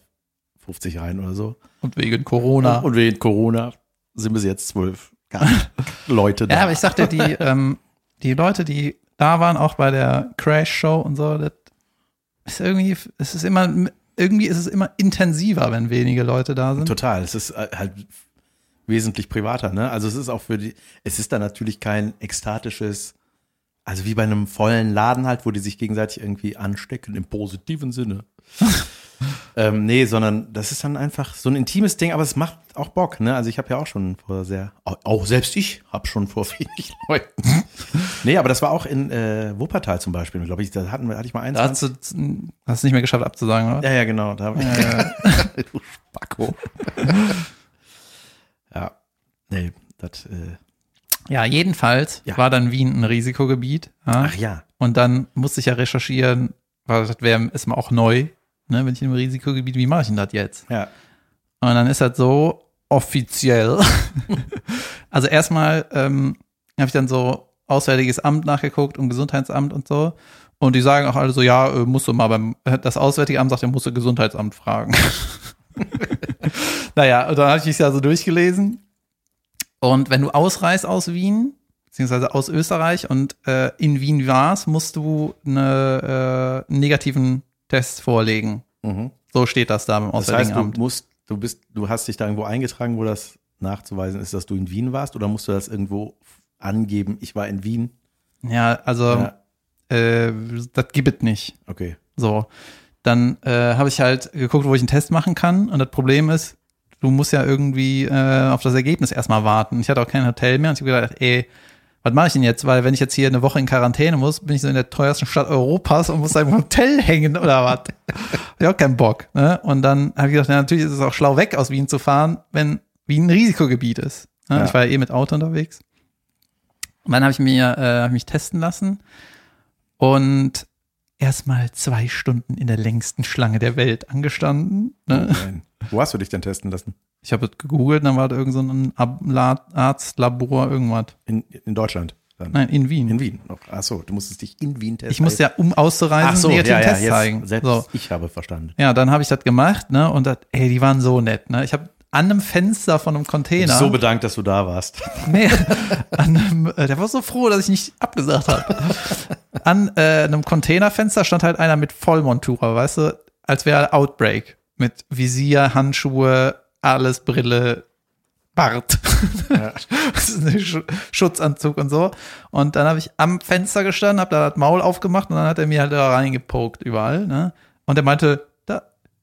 50 rein oder so. Und wegen Corona. Und wegen Corona sind bis jetzt zwölf Leute da. Ja, aber ich sagte, die, ähm, die Leute, die da waren, auch bei der Crash-Show und so, das ist irgendwie, es ist immer, irgendwie ist es immer intensiver, wenn wenige Leute da sind. Total. Es ist äh, halt wesentlich privater, ne? Also es ist auch für die, es ist da natürlich kein ekstatisches, also wie bei einem vollen Laden halt, wo die sich gegenseitig irgendwie anstecken, im positiven Sinne. ähm, nee, sondern das ist dann einfach so ein intimes Ding, aber es macht auch Bock, ne? Also ich habe ja auch schon vor sehr, auch, selbst ich habe schon vor wenig Leuten. nee, aber das war auch in äh, Wuppertal zum Beispiel, glaube ich, da hatten hatte ich mal eins. Da hast du hast nicht mehr geschafft abzusagen, oder? Ja, ja, genau. Da hab ich, du Spacko. ja. Nee, das, äh, Ja, jedenfalls Ja. war dann Wien ein Risikogebiet. Ja? ach ja. Und dann musste ich ja recherchieren, weil das wäre erstmal auch neu, ne, wenn ich in einem Risikogebiet, wie mache ich denn das jetzt? Ja. Und dann ist das so offiziell. also erstmal ähm, habe ich dann so Auswärtiges Amt nachgeguckt und Gesundheitsamt und so. Und die sagen auch alle so, ja, äh, musst du mal beim, das Auswärtige Amt sagt, er musst du Gesundheitsamt fragen. naja, und dann habe ich mich ja so durchgelesen. Und wenn du ausreist aus Wien, beziehungsweise aus Österreich und äh, in Wien warst, musst du eine, äh, einen negativen Test vorlegen. Mhm. So steht das da beim Das Auswärtigen heißt, du Amt. musst, du bist, du hast dich da irgendwo eingetragen, wo das nachzuweisen ist, dass du in Wien warst, oder musst du das irgendwo angeben, ich war in Wien? Ja, also Ja. äh, das gibt es nicht. Okay. So. Dann äh, habe ich halt geguckt, wo ich einen Test machen kann. Und das Problem ist, du musst ja irgendwie äh, auf das Ergebnis erstmal warten. Ich hatte auch kein Hotel mehr und ich habe gedacht, ey, was mache ich denn jetzt? Weil wenn ich jetzt hier eine Woche in Quarantäne muss, bin ich so in der teuersten Stadt Europas und muss da im Hotel hängen oder was? Ich auch keinen Bock. Ne? Und dann habe ich gedacht, ja, natürlich ist es auch schlau, weg aus Wien zu fahren, wenn Wien ein Risikogebiet ist. Ne? Ja. Ich war ja eh mit Auto unterwegs. Und dann habe ich mir äh, hab ich mich testen lassen und erstmal zwei Stunden in der längsten Schlange der Welt angestanden. Ne? Nein. Wo hast du dich denn testen lassen? Ich habe es gegoogelt, dann war da irgend so ein Ab- La- Arztlabor, irgendwas. In, in Deutschland? Dann. Nein, in Wien. In Wien. noch. Ach so, du musstest dich in Wien testen. ich musste ja, um auszureisen, Ach so, ja, ja, Test jetzt, zeigen. Selbst So. ich habe verstanden. Ja, dann habe ich das gemacht, ne? Und das, ey, die waren so nett, ne? Ich habe an einem Fenster von einem Container. So bedankt, dass du da warst. Nee, an einem, äh, der war so froh, dass ich nicht abgesagt habe. An äh, einem Containerfenster stand halt einer mit Vollmontura, weißt du, als wäre Outbreak. Mit Visier, Handschuhe, alles, Brille, Bart. Ein Sch Schutzanzug und so. Und dann habe ich am Fenster gestanden, habe da das Maul aufgemacht und dann hat er mir halt da reingepokt überall. Ne? Und er meinte,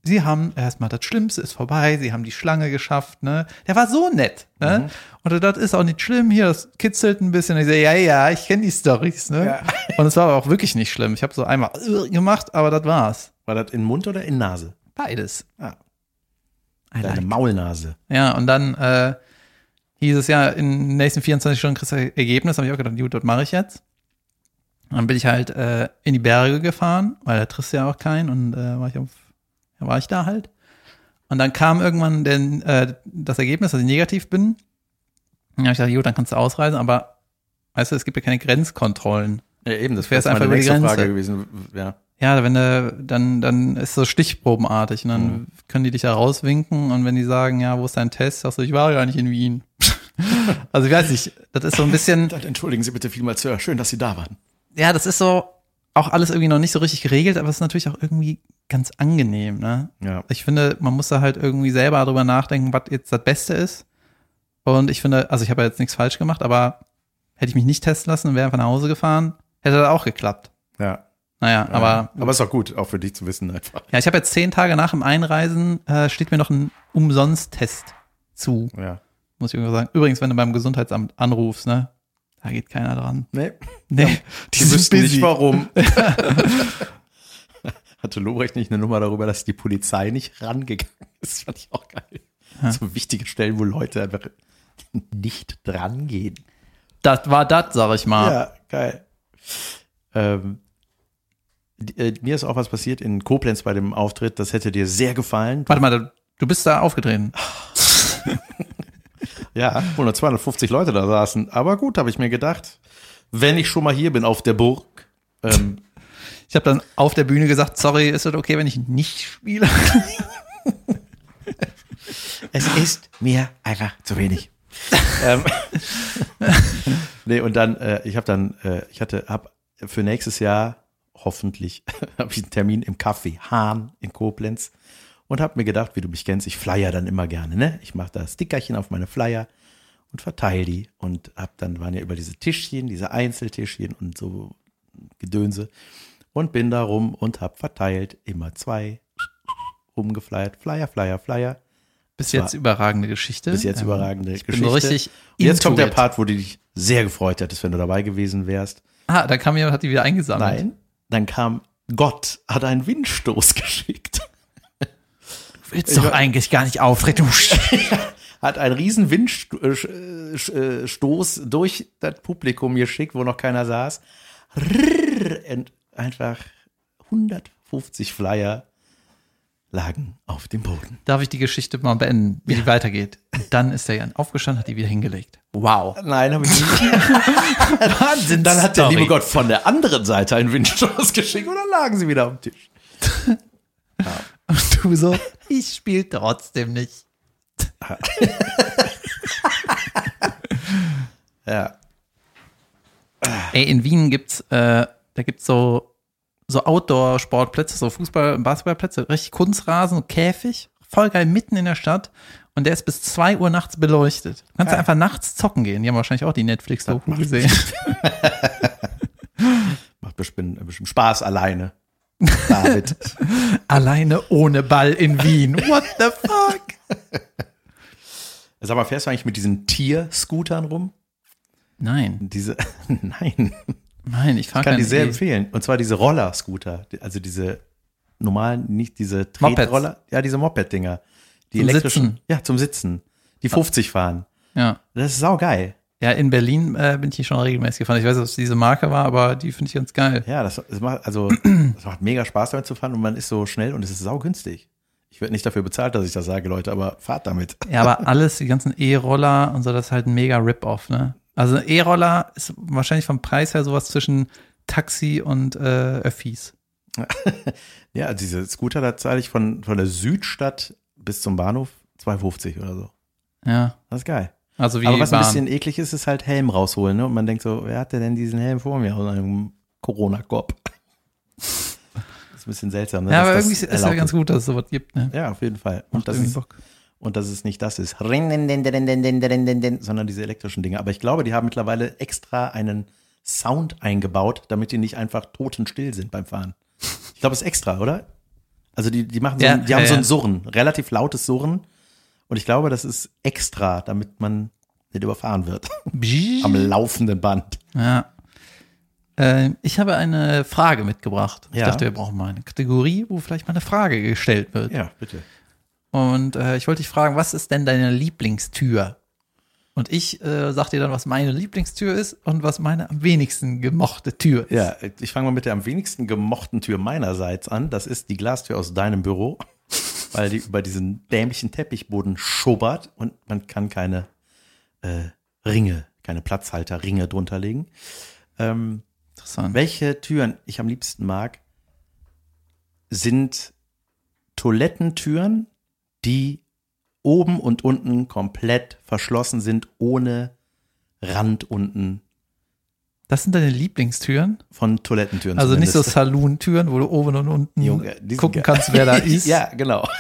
Sie haben erstmal das Schlimmste ist vorbei, Sie haben die Schlange geschafft. Ne? Der war so nett. Ne? Und er, das ist auch nicht schlimm hier, das kitzelt ein bisschen. Und ich so, ja, ja, ich kenne die Storys. Ne? Ja. Und es war aber auch wirklich nicht schlimm. Ich habe so einmal gemacht, aber das war's. War das in Mund oder in Nase? Beides. Ah, I deine like. Maulnase. Ja, und dann äh, hieß es ja, in den nächsten 24 Stunden kriegst du Ergebnis. habe ich auch gedacht, gut, das mache ich jetzt. Dann bin ich halt äh, in die Berge gefahren, weil da triffst du ja auch keinen und äh, war ich auf, ja, war ich da halt. Und dann kam irgendwann den, äh, das Ergebnis, dass ich negativ bin. Und dann habe ich gedacht, gut, dann kannst du ausreisen, aber weißt du, es gibt ja keine Grenzkontrollen. Ja, eben, das wäre einfach meine nächste Grenze. Frage gewesen. Ja. Ja, wenn du, dann, dann ist so stichprobenartig und dann Mhm. können die dich da rauswinken und wenn die sagen, ja, wo ist dein Test, sagst du, ich war gar nicht in Wien. also ich weiß nicht, das ist so ein bisschen, Dann entschuldigen Sie bitte vielmals, Sir. Schön, dass Sie da waren. ja, das ist so auch alles irgendwie noch nicht so richtig geregelt, aber es ist natürlich auch irgendwie ganz angenehm, ne? Ja. Ich finde, man muss da halt irgendwie selber darüber nachdenken, was jetzt das Beste ist. Und ich finde, also ich habe ja jetzt nichts falsch gemacht, aber hätte ich mich nicht testen lassen und wäre einfach nach Hause gefahren, hätte das auch geklappt. Ja. Naja, aber aber ist auch gut, auch für dich zu wissen einfach. ja, ich habe jetzt zehn Tage nach dem Einreisen, äh, steht mir noch ein Umsonst-Test zu, Ja. muss ich irgendwie sagen. Übrigens, wenn du beim Gesundheitsamt anrufst, ne, da geht keiner dran. Nee. Nee, Die wüssten nicht warum. Hatte Lobrecht nicht eine Nummer darüber, dass die Polizei nicht rangegangen ist? Das fand ich auch geil. So wichtige Stellen, wo Leute einfach nicht drangehen. Das war das, sag ich mal. Ja, geil. Ähm, äh, mir ist auch was passiert in Koblenz bei dem Auftritt. Das hätte dir sehr gefallen. Warte mal, du- du bist da aufgetreten. Ja, wo nur 250 Leute da saßen. Aber gut, habe ich mir gedacht, wenn ich schon mal hier bin auf der Burg, ähm, Ich habe dann auf der Bühne gesagt, sorry, ist das okay, wenn ich nicht spiele? es ist mir einfach zu wenig. ähm, nee, und dann, äh, ich habe dann, äh, ich hatte, hab für nächstes Jahr hoffentlich, habe ich einen Termin im Café Hahn in Koblenz und habe mir gedacht, wie du mich kennst, ich flyer dann immer gerne, ne? Ich mache da Stickerchen auf meine Flyer und verteile die und hab dann waren ja über diese Tischchen, diese Einzeltischchen und so Gedönse und bin da rum und hab verteilt immer zwei rumgeflyert, Flyer, Flyer, Flyer. Bis jetzt überragende Geschichte. Bis jetzt überragende ich Geschichte. Bin richtig Und jetzt kommt der. Part, wo du dich sehr gefreut hättest, wenn du dabei gewesen wärst. Ah, da kam jemand, hat die wieder eingesammelt. Nein, dann kam Gott, hat einen Windstoß geschickt. Willst doch eigentlich gar nicht auftreten. Hat einen riesen Windstoß durch das Publikum geschickt, wo noch keiner saß. Und einfach 150 Flyer lagen auf dem Boden. Darf ich die Geschichte mal beenden, wie die weitergeht? Und dann ist der Jan aufgestanden, hat die wieder hingelegt. Wow. Nein, habe ich nicht. Wahnsinn. Dann hat der liebe Gott von der anderen Seite einen Windstoß geschickt und dann lagen sie wieder am Tisch. Und du so, ich spiele trotzdem nicht. Ja. Ey, in Wien gibt's, äh, da gibt's so, so Outdoor-Sportplätze, so Fußball- und Basketballplätze, richtig Kunstrasen, Käfig, voll geil, mitten in der Stadt. Und der ist bis zwei Uhr nachts beleuchtet. Du kannst da einfach nachts zocken gehen. Die haben wahrscheinlich auch die Netflix-Doku gesehen. Macht bestimmt, bestimmt Spaß alleine. David. Alleine ohne Ball in Wien. What the fuck? Sag mal, fährst du eigentlich mit diesen Tier-Scootern rum? Nein, Diese, nein. Nein, ich fahre Ich kann die sehr E. empfehlen. Und zwar diese Roller-Scooter. Also diese normalen, nicht diese. Tretroller. Ja, diese Moped-Dinger. Die Zum elektrischen. Sitzen. Ja, zum Sitzen. Die 50 fahren. Ja. Das ist saugeil. Ja, in Berlin äh, bin ich hier schon regelmäßig gefahren. Ich weiß nicht, ob es diese Marke war, aber die finde ich ganz geil. Ja, das, das macht, also, das macht mega Spaß damit zu fahren und man ist so schnell und es ist saugünstig. Ich werde nicht dafür bezahlt, dass ich das sage, Leute, aber fahrt damit. Ja, aber alles, die ganzen E-Roller und so, das ist halt ein mega Rip-Off, ne? Also ein E-Roller ist wahrscheinlich vom Preis her sowas zwischen Taxi und äh, Öffis. Ja, diese Scooter, da zahle ich von, von der Südstadt bis zum Bahnhof 2,50 oder so. Ja. Das ist geil. Also wie aber was Bahn. ein bisschen eklig ist, ist halt Helm rausholen. Ne? Und man denkt so, wer hat denn diesen Helm vor mir aus einem Corona-Cop? Das ist ein bisschen seltsam. Ne? Ja, aber das irgendwie ist ja ganz gut, dass es sowas gibt, ne? Ja, auf jeden Fall. Und das, Irgendwie ist, Bock. Und dass es nicht das ist, sondern diese elektrischen Dinge. Aber ich glaube, die haben mittlerweile extra einen Sound eingebaut, damit die nicht einfach totenstill sind beim Fahren. Ich glaube, es ist extra, oder? Also die, die machen so, Ja, ein, die haben ja, so ein Surren, relativ lautes Surren. Und ich glaube, das ist extra, damit man nicht überfahren wird. Am laufenden Band. Ja. Äh, ich habe eine Frage mitgebracht. Ich Ja. dachte, wir brauchen mal eine Kategorie, wo vielleicht mal eine Frage gestellt wird. Ja, bitte. Und äh, ich wollte dich fragen, was ist denn deine Lieblingstür? Und ich äh, sag dir dann, was meine Lieblingstür ist und was meine am wenigsten gemochte Tür ist. Ja, ich fange mal mit der am wenigsten gemochten Tür meinerseits an. Das ist die Glastür aus deinem Büro, weil die über diesen dämlichen Teppichboden schubbert und man kann keine äh, Ringe, keine Platzhalterringe drunter legen. Ähm, Interessant. Welche Türen ich am liebsten mag, sind Toilettentüren, die oben und unten komplett verschlossen sind, ohne Rand unten Das sind deine Lieblingstüren? von Toilettentüren. Also nicht so zumindest. Saloon-Türen, wo du oben und unten Junge, gucken kannst, wer da ist. ja, genau.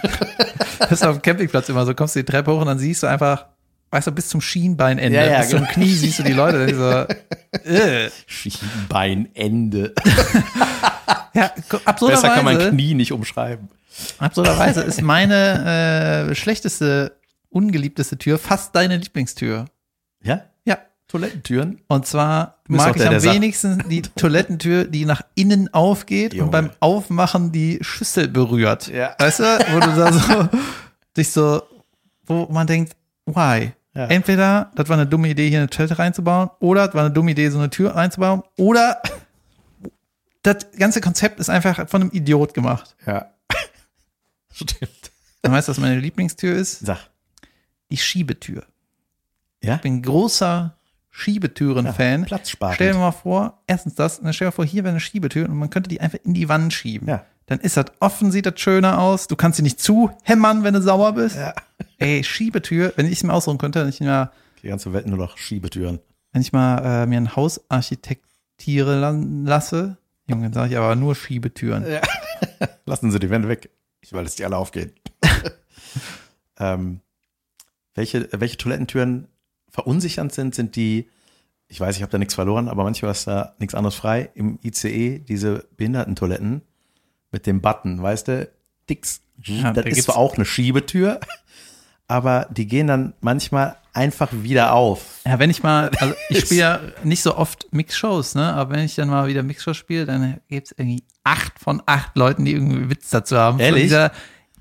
Das ist auf dem Campingplatz immer so. Kommst du die Treppe hoch und dann siehst du einfach, weißt du, bis zum Schienbeinende, Ja, ja, bis zum genau. Knie siehst du die Leute. Die so, äh. Schienbeinende. Ja, Besser kann man absurderweise, Knie nicht umschreiben. Absurderweise ist meine äh, schlechteste, ungeliebteste Tür fast deine Lieblingstür. Ja? Ja. Toilettentüren? Und zwar mag ich der, am der sagt- wenigsten die Toilettentür, die nach innen aufgeht Junge. und beim Aufmachen die Schüssel berührt. Ja. Weißt du, wo du da so dich so, wo man denkt, why? Ja. Entweder, das war eine dumme Idee, hier eine Toilette reinzubauen, oder das war eine dumme Idee, so eine Tür reinzubauen, oder das ganze Konzept ist einfach von einem Idiot gemacht. Ja. Stimmt. Und weißt du, was meine Lieblingstür ist? Sag. Die Schiebetür. Ja? Ich bin ein großer Schiebetüren-Fan. Platzsparend. Stell dir mal vor, erstens das, und dann stell dir mal vor, hier wäre eine Schiebetür und man könnte die einfach in die Wand schieben. Ja. Dann ist das offen, sieht das schöner aus. Du kannst sie nicht zuhämmern, wenn du sauer bist. Ja. Ey, Schiebetür, wenn ich es mir aussuchen könnte, wenn ich mal, Die ganze Welt nur noch Schiebetüren. wenn ich mal äh, mir ein Haus architektiere lasse, Junge, dann sage ich aber nur Schiebetüren. Ja. Lassen Sie die Wände weg. Ich will, dass die alle aufgehen. ähm, welche, welche Toilettentüren verunsichernd sind, sind die, ich weiß, ich habe da nichts verloren, aber manchmal ist da nichts anderes frei. Im ICE, diese Behindertentoiletten mit dem Button, weißt du, Dix. Ja, das da ist zwar auch eine Schiebetür, aber die gehen dann manchmal einfach wieder auf. Ja, wenn ich mal, also ich spiele ja nicht so oft Mixshows, ne? Aber wenn ich dann mal wieder Mixshows spiele, dann gibt's irgendwie acht von acht Leuten, die irgendwie Witz dazu haben. Von Ehrlich? dieser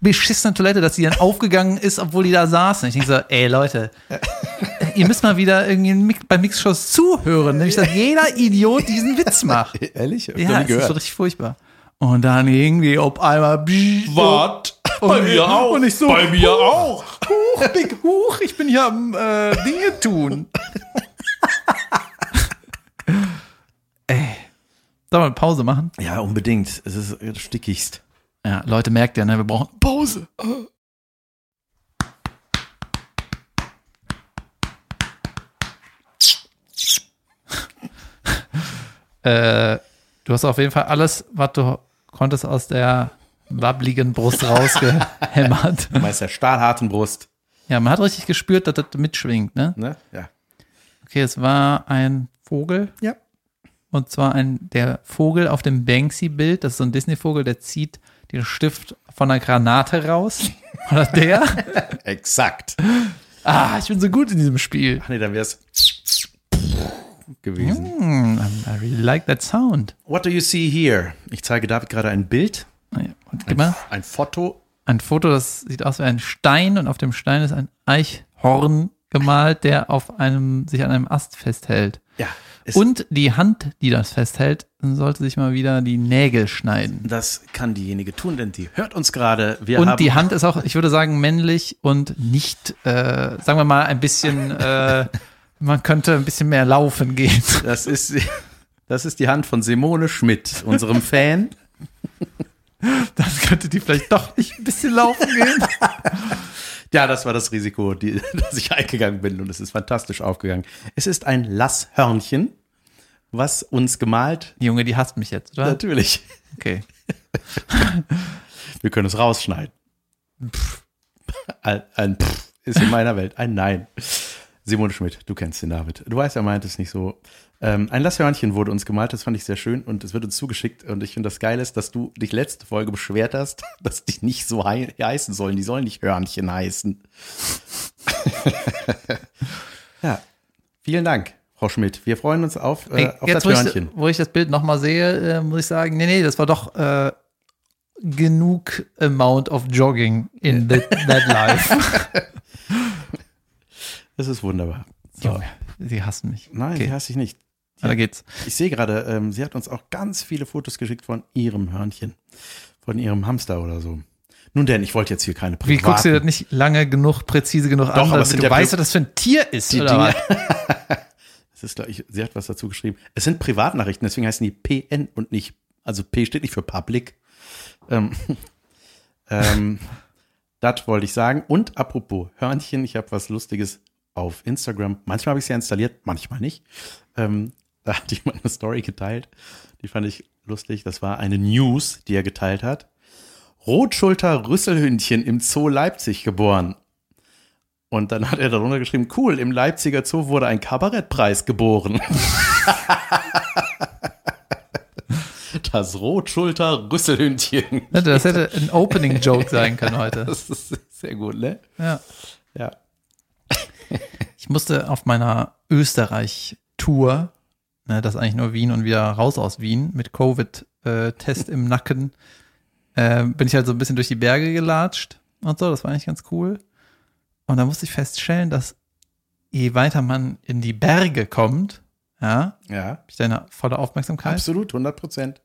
beschissenen Toilette, dass die dann aufgegangen ist, obwohl die da saßen. Ich denke so, ey Leute, ihr müsst mal wieder irgendwie Mix- bei Mixshows zuhören, nämlich dass jeder Idiot diesen Witz macht. Ehrlich? Hab Ja, das ist so richtig furchtbar. Und dann irgendwie auf einmal Wart, bei mir auch. Und ich so, Bei mir auch. Huch, Big Huch, ich bin hier am äh, Dinge tun. Ey. Sollen wir eine Pause machen? Ja, unbedingt. Es ist stickigst. Ja, Leute, merkt ihr, ne? Wir brauchen Pause. äh, du hast auf jeden Fall alles, was du konntest aus der wabbligen Brust rausgehämmert. Du meinst der stahlharten Brust. Ja, man hat richtig gespürt, dass das mitschwingt, ne? Ne? Ja. Okay, es war ein Vogel. Ja. Und zwar ein, der Vogel auf dem Banksy-Bild, das ist so ein Disney-Vogel, der zieht den Stift von einer Granate raus. Oder der? Exakt. ah, ich bin so gut in diesem Spiel. Ach nee, dann wär's gewesen. Hm, I really like that sound. What do you see here? Ich zeige David gerade ein Bild, Ah ja, und gib mal ein Foto. ein Foto, das sieht aus wie ein Stein und auf dem Stein ist ein Eichhorn gemalt, der auf einem, sich an einem Ast festhält. Ja. Und die Hand, die das festhält, sollte sich mal wieder die Nägel schneiden. das kann diejenige tun, denn die hört uns gerade. Wir Und die Hand ist auch, ich würde sagen, männlich und nicht, äh, sagen wir mal, ein bisschen, äh, man könnte ein bisschen mehr laufen gehen. das ist das ist die Hand von Simone Schmidt, unserem Fan. Könnte die vielleicht doch nicht ein bisschen laufen gehen. Ja, das war das Risiko, die, das ich eingegangen bin und es ist fantastisch aufgegangen. Es ist ein Lasshörnchen, was uns gemalt. Die Junge, die hasst mich jetzt, oder? Natürlich. Okay. Wir können es rausschneiden. Ein, ein Pff ist in meiner Welt ein Nein. Simone Schmidt, du kennst den David. Du weißt, er meint es nicht so. Ähm, ein Lasshörnchen wurde uns gemalt, das fand ich sehr schön und es wird uns zugeschickt. Und ich finde das geil ist, dass du dich letzte Folge beschwert hast, dass die nicht so hei heißen sollen. Die sollen nicht Hörnchen heißen. ja, vielen Dank, Frau Schmidt. Wir freuen uns auf, äh, auf jetzt, das wo ich, Hörnchen. wo ich das Bild nochmal sehe, äh, muss ich sagen, nee, nee, das war doch äh, genug Amount of Jogging in that, that life. Das ist wunderbar. So. Junge, sie hassen mich. Nein, okay. die hasse ich nicht. Weiter geht's. Ich sehe gerade, ähm, sie hat uns auch ganz viele Fotos geschickt von ihrem Hörnchen. Von ihrem Hamster oder so. Nun denn, ich wollte jetzt hier keine Wie guckst du dir das privaten. nicht lange genug, präzise genug an, aber es du ja weißt, was das für ein Tier ist, Die oder Es ist, glaub ich, sie hat was dazu geschrieben. Es sind Privatnachrichten, deswegen heißen die PN und nicht, also P steht nicht für Public. Ähm, ähm, das wollte ich sagen. Und apropos Hörnchen, ich habe was Lustiges auf Instagram. Manchmal habe ich es ja installiert, manchmal nicht. Ähm, da hat jemand eine Story geteilt. Die fand ich lustig. Das war eine News, die er geteilt hat. Rotschulter-Rüsselhündchen im Zoo Leipzig geboren. Und dann hat er darunter geschrieben, cool, im Leipziger Zoo wurde ein Kabarettpreis geboren. Das Rotschulter-Rüsselhündchen. Das hätte ein Opening-Joke sein können heute. Das ist sehr gut, ne? Ja. Ja. Ich musste auf meiner Österreich-Tour, ne, das ist eigentlich nur Wien und wieder raus aus Wien, mit Covid-Test im Nacken, äh, bin ich halt so ein bisschen durch die Berge gelatscht und so, das war eigentlich ganz cool. Und da musste ich feststellen, dass je weiter man in die Berge kommt, ja, Ja, ich deine volle Aufmerksamkeit. absolut, 100 Prozent.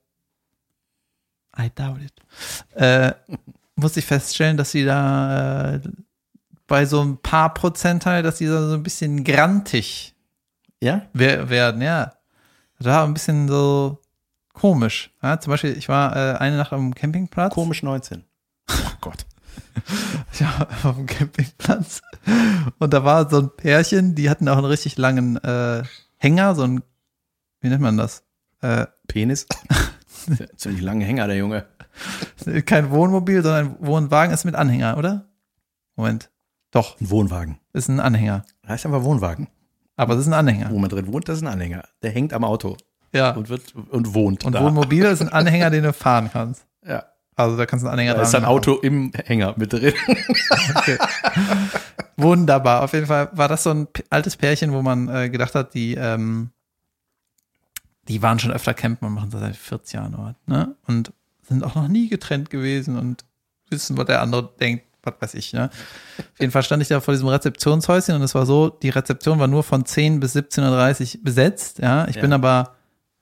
I doubt it. Äh, musste ich feststellen, dass sie da äh, bei so ein paar Prozentteil, dass die da so ein bisschen grantig Ja? wer- werden, ja. War ein bisschen so komisch. Ja, zum Beispiel, ich war äh, eine Nacht am Campingplatz. Komisch 19. Oh Gott. Ich war auf dem Campingplatz. Und da war so ein Pärchen, die hatten auch einen richtig langen äh, Hänger, so ein, wie nennt man das? Äh, Penis. Ziemlich lange Hänger, der Junge. kein Wohnmobil, sondern ein Wohnwagen ist mit Anhänger, oder? Moment. Doch, Ein Wohnwagen. ist ein Anhänger. Heißt einfach Wohnwagen. Aber es ist ein Anhänger. Wo man drin wohnt, das ist ein Anhänger. Der hängt am Auto Ja. und wird und wohnt. Und da. Wohnmobil ist ein Anhänger, den du fahren kannst. Ja. Also da kannst du einen Anhänger Da ist ein. Auto im Hänger mit drin. Okay. Wunderbar. Auf jeden Fall war das so ein altes Pärchen, wo man äh, gedacht hat, die, ähm, die waren schon öfter campen und machen das seit 40 Jahren oder ne? Und sind auch noch nie getrennt gewesen und wissen, was der andere denkt, was weiß ich, ne? Auf jeden Fall stand ich da vor diesem Rezeptionshäuschen und es war so, die Rezeption war nur von 10 bis 17.30 Uhr besetzt, ja? Ich Ja. bin aber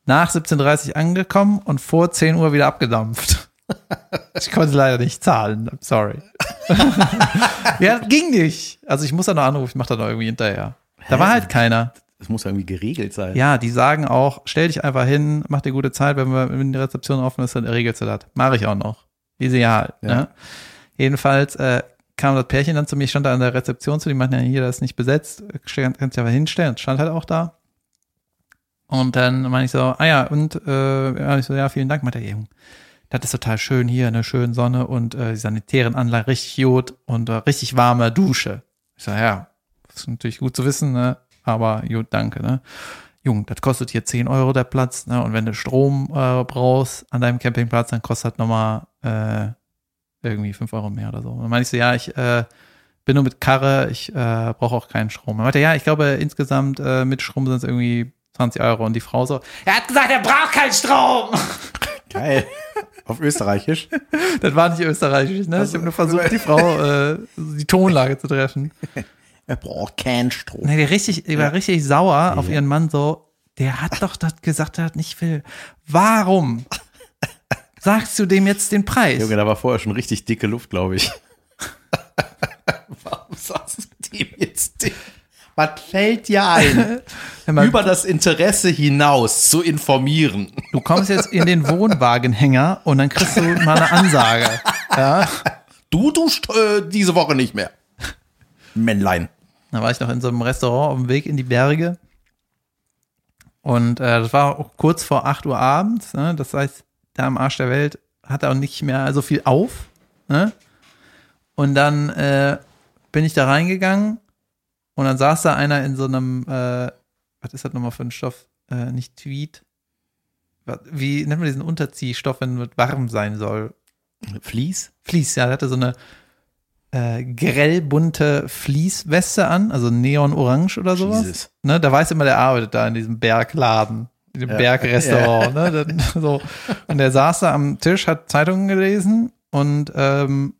nach 17.30 Uhr angekommen und vor 10 Uhr wieder abgedampft. Ich konnte leider nicht zahlen, I'm sorry. ja, ging nicht. Also ich muss da noch anrufen, ich mach da noch irgendwie hinterher. Da war halt keiner. Das muss irgendwie geregelt sein. Ja, die sagen auch, stell dich einfach hin, mach dir gute Zeit, wenn, wir, wenn die Rezeption offen ist, dann regelst du das. Mache ich auch noch. Ideal. Ja. Ne? Jedenfalls äh, kam das Pärchen dann zu mir, stand da an der Rezeption zu, die meinten ja, hier, das ist nicht besetzt, kannst dich aber hinstellen. Stand halt auch da. Und dann meine ich so, ah ja, und äh, ich so, ja, vielen Dank, meinte Junge. Das ist total schön hier, eine schöne Sonne und äh, die sanitären Anlagen richtig gut und äh, richtig warme Dusche. Ich so, ja, ist natürlich gut zu wissen, ne? aber gut, danke. Ne? Jung, das kostet hier 10 Euro der Platz, ne? Und wenn du Strom äh, brauchst an deinem Campingplatz, dann kostet das nochmal äh, irgendwie 5 Euro mehr oder so. Und dann meine ich so, ja, ich äh, bin nur mit Karre, ich äh, brauche auch keinen Strom. Er meinte, ja, ich glaube, insgesamt äh, mit Strom sind es irgendwie 20 Euro. Und die Frau so, er hat gesagt, er braucht keinen Strom. Geil. Auf Österreichisch. Das war nicht österreichisch, ne? Ich habe nur versucht, die Frau äh, die Tonlage zu treffen. Er braucht keinen Strom. Nee, die, richtig, die war richtig sauer auf ihren Mann so, der hat doch das gesagt, er hat nicht will. Warum sagst du dem jetzt den Preis? Junge, da war vorher schon richtig dicke Luft, glaube ich. Warum sagst du dem jetzt den? Was fällt dir ein, über das Interesse hinaus zu informieren? du kommst jetzt in den Wohnwagenhänger und dann kriegst du mal eine Ansage. Ja? Du duscht äh, diese Woche nicht mehr. Männlein. Da war ich noch in so einem Restaurant auf dem Weg in die Berge. Und äh, das war auch kurz vor 8 Uhr abends. Ne? Das heißt, da am Arsch der Welt hat er auch nicht mehr so viel auf. Ne? Und dann äh, bin ich da reingegangen und dann saß da einer in so einem, äh, was ist das nochmal für ein Stoff? Äh, nicht Tweet. Wie nennt man diesen Unterziehstoff, wenn es warm sein soll? Fließ? Fleece, ja, der hatte so eine äh, grellbunte Fleece-Weste an, also neon-orange oder sowas. Jesus. Ne, da weiß immer, der arbeitet da in diesem Bergladen, dem Ja. Bergrestaurant. Ne, dann, so. Und der saß da am Tisch, hat Zeitungen gelesen und ähm,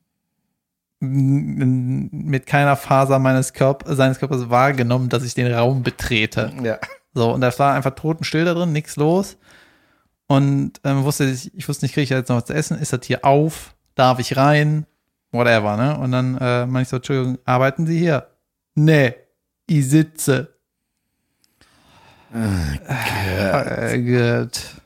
mit keiner Faser meines Körpers, seines Körpers wahrgenommen, dass ich den Raum betrete. Ja. So, und da war einfach totenstill da drin, nichts los. Und ähm, wusste ich, ich wusste nicht, kriege ich jetzt noch was zu essen? Ist das hier auf? Darf ich rein? Whatever, ne? Und dann äh, meine ich so, Entschuldigung, arbeiten Sie hier? Nee, ich sitze. Äh, gut.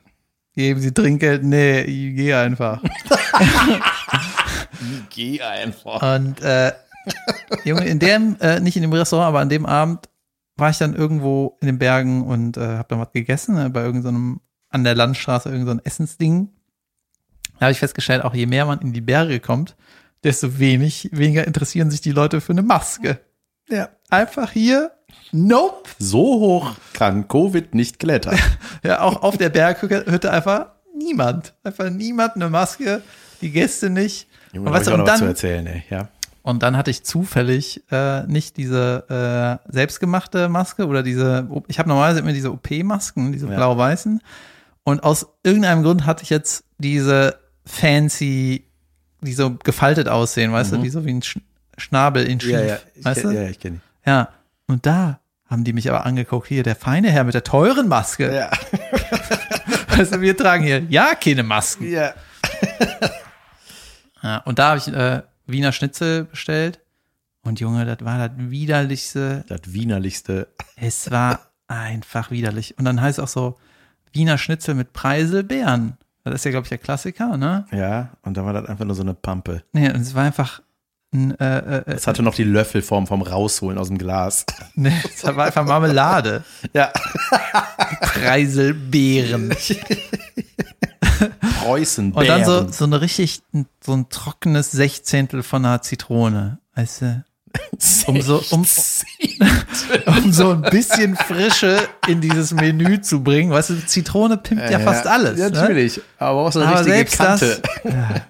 Geben Sie Trinkgeld? Nee, ich gehe einfach. Geh einfach. Und äh, Junge, in dem, äh, nicht in dem Restaurant, aber an dem Abend war ich dann irgendwo in den Bergen und äh, habe dann was gegessen, äh, bei irgendeinem, an der Landstraße, irgendein so Essensding. Da habe ich festgestellt, auch je mehr man in die Berge kommt, desto wenig, weniger interessieren sich die Leute für eine Maske. Ja, einfach hier, nope. So hoch kann Covid nicht klettern. Ja, auch auf der Berghütte einfach niemand. Einfach niemand eine Maske, die Gäste nicht. Junge, Und weißt ich und dann, erzählen, ey. Ja. Und dann hatte ich zufällig äh, nicht diese äh, selbstgemachte Maske oder diese, ich habe normalerweise immer diese OP-Masken, diese Ja. blau-weißen. Und aus irgendeinem Grund hatte ich jetzt diese fancy, die so gefaltet aussehen, weißt du, die so wie ein Sch Schnabel in Schief, Mhm. Ja, ja, ich, weißt kenn- du? ja, ich kenne Ja. Und da haben die mich aber angeguckt, hier, der feine Herr mit der teuren Maske. Ja. Weißt du, wir tragen hier ja keine Masken. ja. Ja, und da habe ich äh, Wiener Schnitzel bestellt. Und Junge, das war das widerlichste. Das Wienerlichste. Es war einfach widerlich. Und dann heißt es auch so Wiener Schnitzel mit Preiselbeeren. Das ist ja, glaube ich, der Klassiker, ne? Ja, und dann war das einfach nur so eine Pampe. Nee, und es war einfach ein, äh, äh, äh, Es hatte noch die Löffelform vom Rausholen aus dem Glas. nee, es war einfach Marmelade. Ja. Preiselbeeren. Preußen. Und dann so, so eine richtig, so ein trockenes Sechzehntel von einer Zitrone. Weißt du? Um so, um, um so ein bisschen Frische in dieses Menü zu bringen. Weißt du, Zitrone pimpt ja, fast alles. Ja, ne? natürlich. Aber auch so eine Aber richtige selbst Kante. das ja,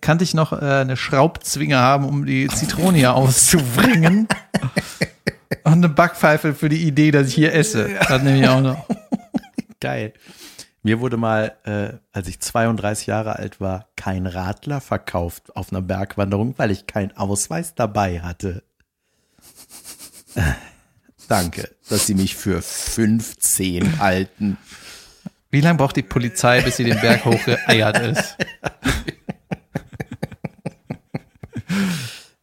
kannte ich noch äh, eine Schraubzwinge haben, um die Zitrone hier auszubringen. Und eine Backpfeife für die Idee, dass ich hier esse. Das nehme ich auch noch. Geil. Mir wurde mal, äh, als ich 32 Jahre alt war, kein Radler verkauft auf einer Bergwanderung, weil ich keinen Ausweis dabei hatte. Danke, dass Sie mich für 15 halten. Wie lange braucht die Polizei, bis sie den Berg hochgeeiert ist?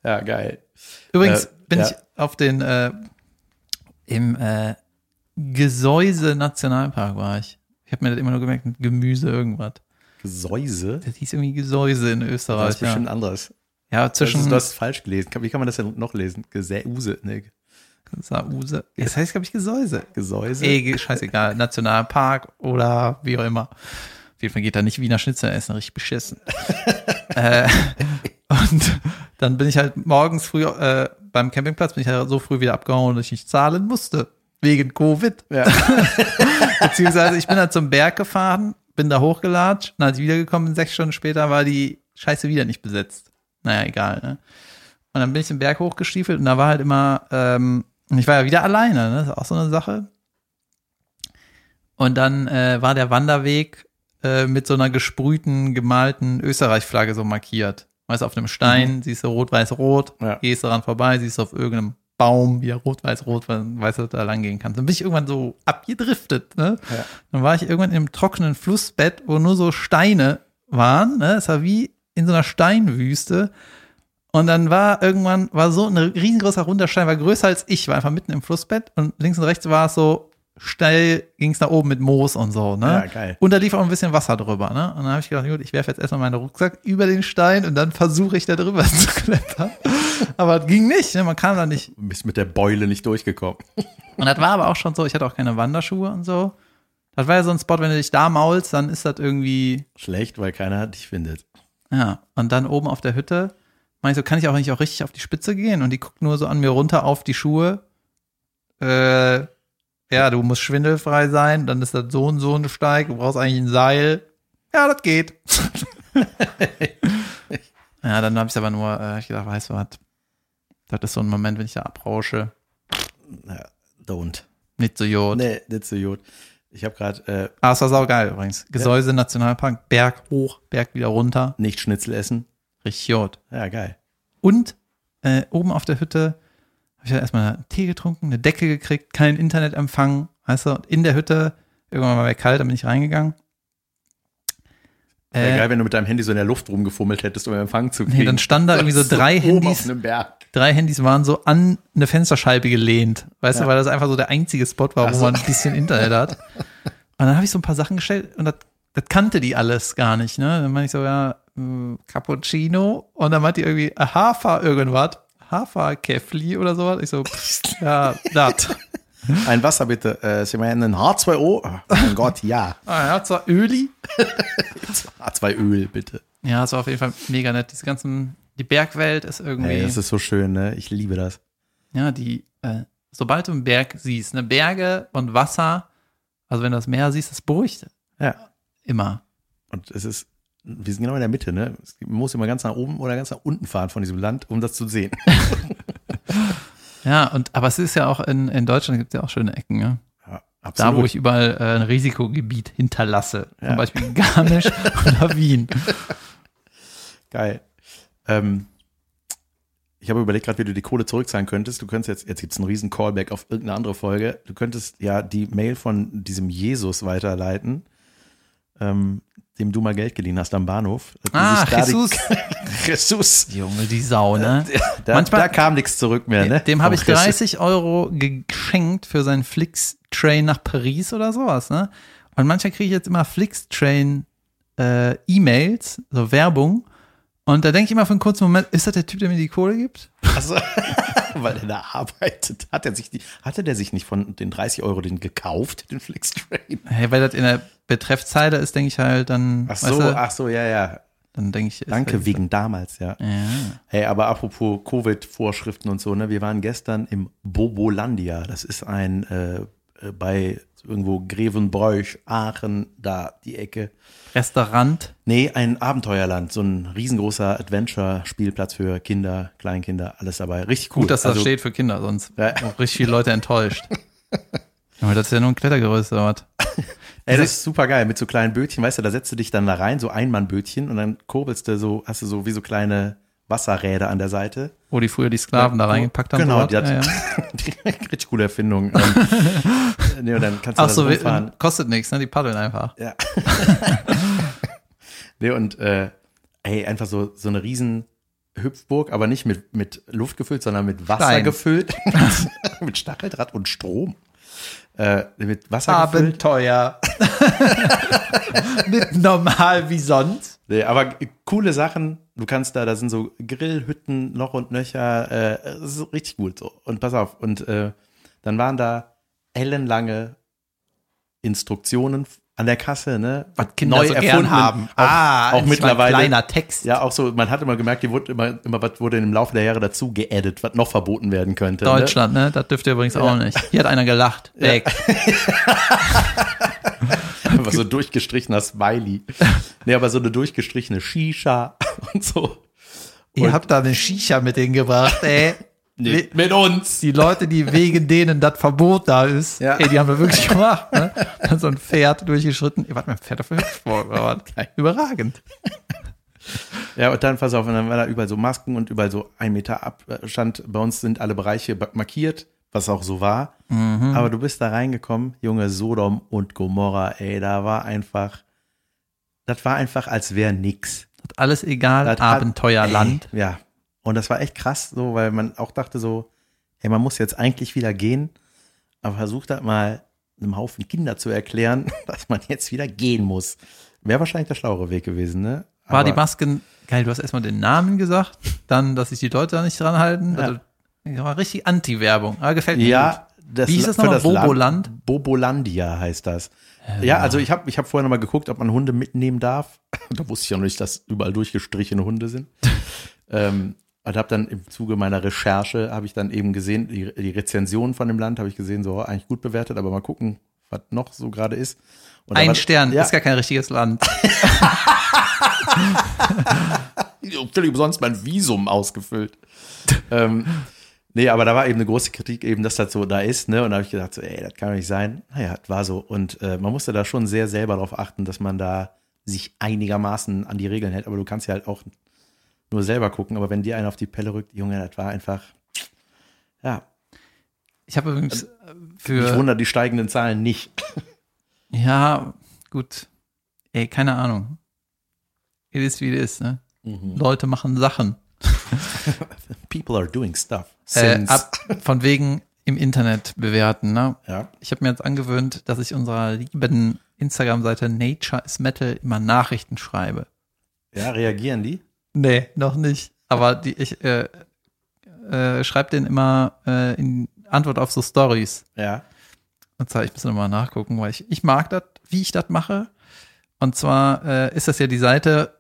Ja, geil. Übrigens Äh, bin ja. ich auf den äh, im äh, Gesäuse Nationalpark war ich. Ich habe mir das immer nur gemerkt Gemüse irgendwas. Gesäuse? Das hieß irgendwie Gesäuse in Das Österreich. ist bestimmt Ja, anderes. ja Das zwischen ist, du hast falsch gelesen. Wie kann man das denn noch lesen? Gesäuse, ne? Sause. Das heißt, glaube ich, Gesäuse. Gesäuse? Ey, scheißegal. Nationalpark oder wie auch immer. Auf jeden Fall geht da nicht Wiener Schnitzel essen, richtig beschissen. äh, und dann bin ich halt morgens früh äh, beim Campingplatz, bin ich halt so früh wieder abgehauen, dass ich nicht zahlen musste. Wegen Covid. Ja. Beziehungsweise ich bin halt zum Berg gefahren, bin da hochgelatscht und als ich wiedergekommen bin, sechs Stunden später, war die Scheiße wieder nicht besetzt. Naja, egal, ne? Und dann bin ich den Berg hochgestiefelt und da war halt immer, ähm, ich war ja wieder alleine, ne? Das ist auch so eine Sache. Und dann äh, war der Wanderweg äh, mit so einer gesprühten, gemalten Österreich-Flagge so markiert. Weißt du, auf einem Stein siehst du rot-weiß-rot, Ja. gehst daran vorbei, siehst du auf irgendeinem Baum weil weißt du, dass du da lang gehen kannst. Dann bin ich irgendwann so abgedriftet, ne? Ja. Dann war ich irgendwann einem trockenen Flussbett, wo nur so Steine waren, ne? Es war wie in so einer Steinwüste. Und dann war irgendwann, war so ein riesengroßer runder Stein, war größer als ich, war einfach mitten im Flussbett und links und rechts war es so steil, ging es nach oben mit Moos und so, ne? Ja, geil. Und da lief auch ein bisschen Wasser drüber, ne? Und dann habe ich gedacht, gut, ich werfe jetzt erstmal meinen Rucksack über den Stein und dann versuche ich da drüber zu klettern. Aber es ging nicht, ne? Man kam da nicht. Du bist mit der Beule nicht durchgekommen. Und das war aber auch schon so, ich hatte auch keine Wanderschuhe und so. Das war ja so ein Spot, wenn du dich da maulst, dann ist das irgendwie, Schlecht, weil keiner dich findet. ja. Und dann oben auf der Hütte, meine ich so, kann ich auch nicht auch richtig auf die Spitze gehen? Und die guckt nur so an mir runter auf die Schuhe. Äh, ja, du musst schwindelfrei sein, dann ist das so und so ein Steig, du brauchst eigentlich ein Seil. Ja, das geht. ja, dann habe ich aber nur, äh, ich gedacht, weißt du was, das ist so ein Moment, wenn ich da abrausche. Ja, don't. Nicht so jod. Nee, nicht so gut. Ich habe gerade äh, Ah, es war saugeil übrigens. Gesäuse, Nationalpark, Berg hoch, Berg wieder runter. nicht Schnitzel essen. Richtig jod. Ja, geil. Und äh, oben auf der Hütte habe ich dann erstmal einen Tee getrunken, eine Decke gekriegt, kein Internetempfang, weißt du, in der Hütte, irgendwann war mir kalt, dann bin ich reingegangen. Wäre Äh, geil, wenn du mit deinem Handy so in der Luft rumgefummelt hättest, um Empfang zu kriegen. nee, dann standen da irgendwie so drei Handys, auf einem Berg. drei Handys waren so an eine Fensterscheibe gelehnt. Weißt Ja. du, weil das einfach so der einzige Spot war, Ach wo man ein bisschen Internet hat. Und dann habe ich so ein paar Sachen gestellt und das, das kannte die alles gar nicht. Ne? Dann meinte ich so, ja, äh, Cappuccino. Und dann meinte die irgendwie äh, Hafer irgendwas. Hafer Kefli oder sowas. Ich so, pff, ja, das. Ein Wasser bitte. Äh, Sie meinen ein H2O? Oh mein Gott, ja. Ah, ja, zwar Öli. H2Öl, bitte. Ja, es war auf jeden Fall mega nett. Diese ganzen, die Bergwelt ist irgendwie. Ey, das ist so schön, ne? Ich liebe das. Ja, die, äh, sobald du einen Berg siehst, ne, Berge und Wasser, also wenn du das Meer siehst, das beruhigt Ja. immer. Und es ist, wir sind genau in der Mitte, ne? Es- Man muss immer ganz nach oben oder ganz nach unten fahren von diesem Land, um das zu sehen. Ja, und aber es ist ja auch in, in Deutschland gibt es ja auch schöne Ecken, ne? Ja, Da, wo ich überall äh, ein Risikogebiet hinterlasse. Ja. Zum Beispiel Garmisch oder Wien. Geil. Ähm, ich habe überlegt gerade, wie du die Kohle zurückzahlen könntest. Du könntest jetzt, jetzt gibt's einen riesen Callback auf irgendeine andere Folge. Du könntest ja die Mail von diesem Jesus weiterleiten, ähm, dem du mal Geld geliehen hast am Bahnhof. Die Ah, Jesus. Jesus. Junge, die Sau, ne? Da, Manchmal- da kam nichts zurück mehr, ne? Dem habe ich Vom Jesus. 30 Euro geschenkt für seinen Flix-Train nach Paris oder sowas, ne? Und manchmal kriege ich jetzt immer Flix-Train äh, E-Mails, so Werbung. Und da denke ich immer für einen kurzen Moment, ist das der Typ, der mir die Kohle gibt? Also, weil er da arbeitet. Hat er sich die, hatte der sich nicht von den 30 Euro den gekauft, den Flixtrain? Hey, weil das in der Betreffzeile ist, denke ich halt dann, Ach weißt so, du, ach so, ja, ja. dann denke ich. Danke, halt- wegen damals, ja. Ja. Hey, aber apropos Covid-Vorschriften und so, ne? Wir waren gestern im Bobolandia. Das ist ein äh, bei irgendwo Grevenbroich, Aachen, da die Ecke. Restaurant. Nee, ein Abenteuerland, so ein riesengroßer Adventure-Spielplatz für Kinder, Kleinkinder, alles dabei. Richtig cool. Gut, dass das Also, steht für Kinder, sonst Ja. auch richtig viele Leute enttäuscht. Aber das ist ja nur ein Klettergerüst oder was? Ey, das ist super geil mit so kleinen Bötchen, weißt du, da setzt du dich dann da rein, so Einmannbötchen und dann kurbelst du so, hast du so wie so kleine Wasserräder an der Seite. Wo die früher die Sklaven da reingepackt haben. Genau, die hat ja, ja. die richtig coole Erfindung. Ähm, nee, und dann kannst du Ach so, rumfahren. kostet nichts, ne? Die paddeln einfach. Ja. nee, und äh, ey, einfach so, so eine riesen Hüpfburg, aber nicht mit, mit Luft gefüllt, sondern mit Wasser Stein. gefüllt. mit Stacheldraht und Strom. Äh, mit Wasser. Abenteuer. Nicht normal wie sonst. Nee, aber coole Sachen. Du kannst da, da sind so Grillhütten noch und nöcher. Äh, das ist richtig gut so. Und pass auf. Und äh, dann waren da ellenlange Instruktionen an der Kasse, ne? Was Kinder so gern haben. Auch, ah, auch das mittlerweile. Ein kleiner Text. Ja, auch so, man hat immer gemerkt, die wurde immer, immer was wurde im Laufe der Jahre dazu geaddet, was noch verboten werden könnte. Ne? Deutschland, ne? Das dürft ihr übrigens auch nicht. Hier hat einer gelacht. Weg. Einfach so durchgestrichener Smiley. nee, aber so eine durchgestrichene Shisha und so. Ihr habt da eine Shisha mit denen gebracht, ey. Nee, mit uns. Die Leute, die wegen denen das Verbot da ist, Ja. ey, die haben wir wirklich gemacht, ne? Dann so ein Pferd durchgeschritten. Ihr wart mit dem Pferd auf Hüpfburg? Überragend. Ja, und dann, pass auf, und dann war da überall so Masken und überall so ein Meter Abstand. Bei uns sind alle Bereiche markiert, was auch so war. Mhm. Aber du bist da reingekommen, Junge, Sodom und Gomorra, ey, da war einfach, das war einfach, als wäre nix. Das alles egal, Das hat- Abenteuerland. Ey, ja. Und das war echt krass, so, weil man auch dachte so, ey, man muss jetzt eigentlich wieder gehen, aber versucht das mal einem Haufen Kinder zu erklären, dass man jetzt wieder gehen muss. Wäre wahrscheinlich der schlauere Weg gewesen, ne? War die Aber- Masken, geil, du hast erstmal den Namen gesagt, dann, dass sich die Leute da nicht dran halten. Ja. Also, das war richtig Anti-Werbung. Aber gefällt mir gut. Ja, das Wie hieß das nochmal? Land- Boboland? Bobolandia heißt das. Ja, also ich habe ich hab vorher nochmal geguckt, ob man Hunde mitnehmen darf. da wusste ich ja noch nicht, dass überall durchgestrichene Hunde sind. ähm, und habe dann im Zuge meiner Recherche, habe ich dann eben gesehen, die, die Rezensionen von dem Land, habe ich gesehen, so eigentlich gut bewertet, aber mal gucken, was noch so gerade ist. Und Ein war- Stern, ja, ist gar kein richtiges Land. völlig umsonst mein Visum ausgefüllt. ähm, nee, aber da war eben eine große Kritik eben, dass das so da ist, ne? Und da habe ich gedacht, so, ey, das kann doch nicht sein. Naja, das war so. Und äh, man musste da schon sehr selber darauf achten, dass man da sich einigermaßen an die Regeln hält. Aber du kannst ja halt auch nur selber gucken. Aber wenn dir einer auf die Pelle rückt, Junge, das war einfach, ja, Ich habe übrigens äh, mich für, wundert die steigenden Zahlen nicht. ja, gut, ey, keine Ahnung. it is wie es ist, ne? Mhm. Leute machen Sachen. People are doing stuff. Äh, ab, von wegen im Internet bewerten, ne? ja. Ich habe mir jetzt angewöhnt, dass ich unserer lieben Instagram-Seite Nature is Metal immer Nachrichten schreibe. ja, reagieren die? Nee, noch nicht. Aber die, ich äh, äh, schreibe den immer äh, in Antwort auf so Stories. Ja. Und zwar, ich muss nochmal nachgucken, weil ich, ich mag das, wie ich das mache. Und zwar äh, ist das ja die Seite,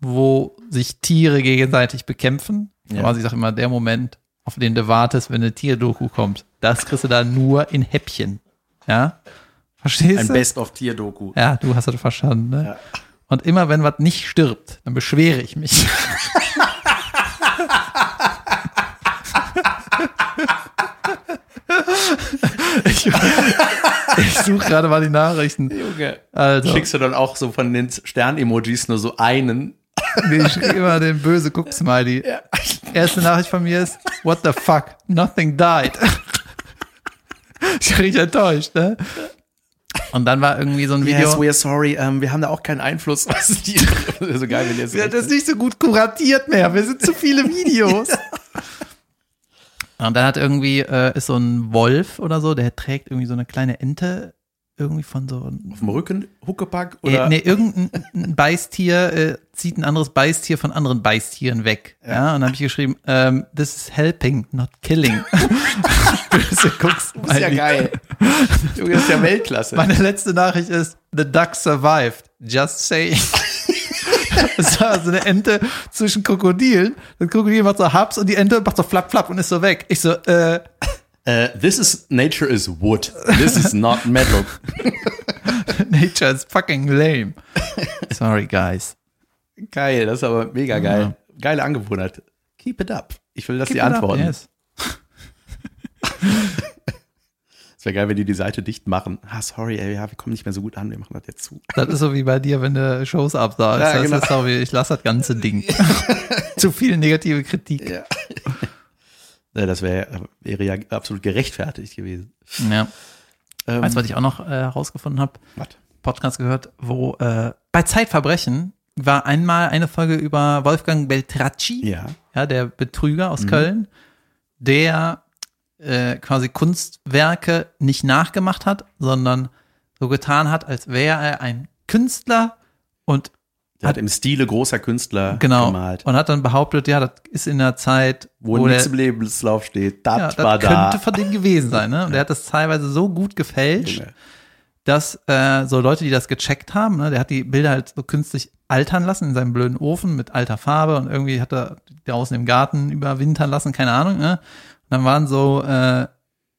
wo sich Tiere gegenseitig bekämpfen. Ja. Aber ich sage immer, der Moment, auf den du wartest, wenn eine Tierdoku kommt, das kriegst du da nur in Häppchen. Ja? Verstehst Ein du? Best-of-Tier-Doku. Ja, du hast das verstanden, ne? Ja. Und immer wenn was nicht stirbt, dann beschwere ich mich. ich ich suche gerade mal die Nachrichten. Junge. Also, Schickst du dann auch so von den Stern-Emojis nur so einen? nee, ich schrieb immer den böse Guck-Smiley. Erste Nachricht von mir ist, what the fuck, nothing died. ich richtig enttäuscht, ne? Und dann war irgendwie so ein Video. Yes, we're sorry. Ähm, wir haben da auch keinen Einfluss. Was die, so geil, wenn ihr Ja, das ist nicht so gut kuratiert mehr. Wir sind zu viele Videos. Und dann hat irgendwie, äh, ist so ein Wolf oder so, der trägt irgendwie so eine kleine Ente irgendwie von so Auf dem Rücken, Huckepack äh, oder? nee, irgendein ein Beißtier äh, zieht ein anderes Beißtier von anderen Beißtieren weg. Ja, und dann habe ich geschrieben, ähm, this is helping, not killing. Böse guckst Das ist ja geil. Junge, das ist ja Weltklasse. Meine letzte Nachricht ist, the duck survived. Just saying. Es war so eine Ente zwischen Krokodilen. Das Krokodil macht so Hubs und die Ente macht so flapp, flapp und ist so weg. Ich so, äh, Äh, this is, nature is wood. This is not metal. nature is fucking lame. Sorry, guys. Geil, das ist aber mega geil. Geile Angewohnheit. Keep it up. Ich will, dass die Keep up, antworten. yes. Es wäre geil, wenn die die Seite dicht machen. Ah, sorry, ey, ja, wir kommen nicht mehr so gut an, wir machen das jetzt zu. Das ist so wie bei dir, wenn du Shows absagst. Ja, das genau. ist so wie, ich lasse das ganze Ding. Zu viel negative Kritik. Ja. Ja, das wäre wäre ja absolut gerechtfertigt gewesen. Ja. Ähm, Weißt du, was ich auch noch äh, herausgefunden habe? was? Podcast gehört, wo äh, bei Zeitverbrechen war einmal eine Folge über Wolfgang Beltracci, Ja. ja, der Betrüger aus Köln, der äh, quasi Kunstwerke nicht nachgemacht hat, sondern so getan hat, als wäre er ein Künstler und Der hat im Stile großer Künstler genau gemalt. und hat dann behauptet, ja, das ist in der Zeit, Wo, wo nichts im Lebenslauf steht. Das ja, das war könnte da. von dem gewesen sein, ne? Und der hat das teilweise so gut gefälscht, Junge. dass äh, so Leute, die das gecheckt haben, ne, der hat die Bilder halt so künstlich altern lassen in seinem blöden Ofen mit alter Farbe und irgendwie hat er die draußen im Garten überwintern lassen, keine Ahnung. Ne? Und dann waren so äh,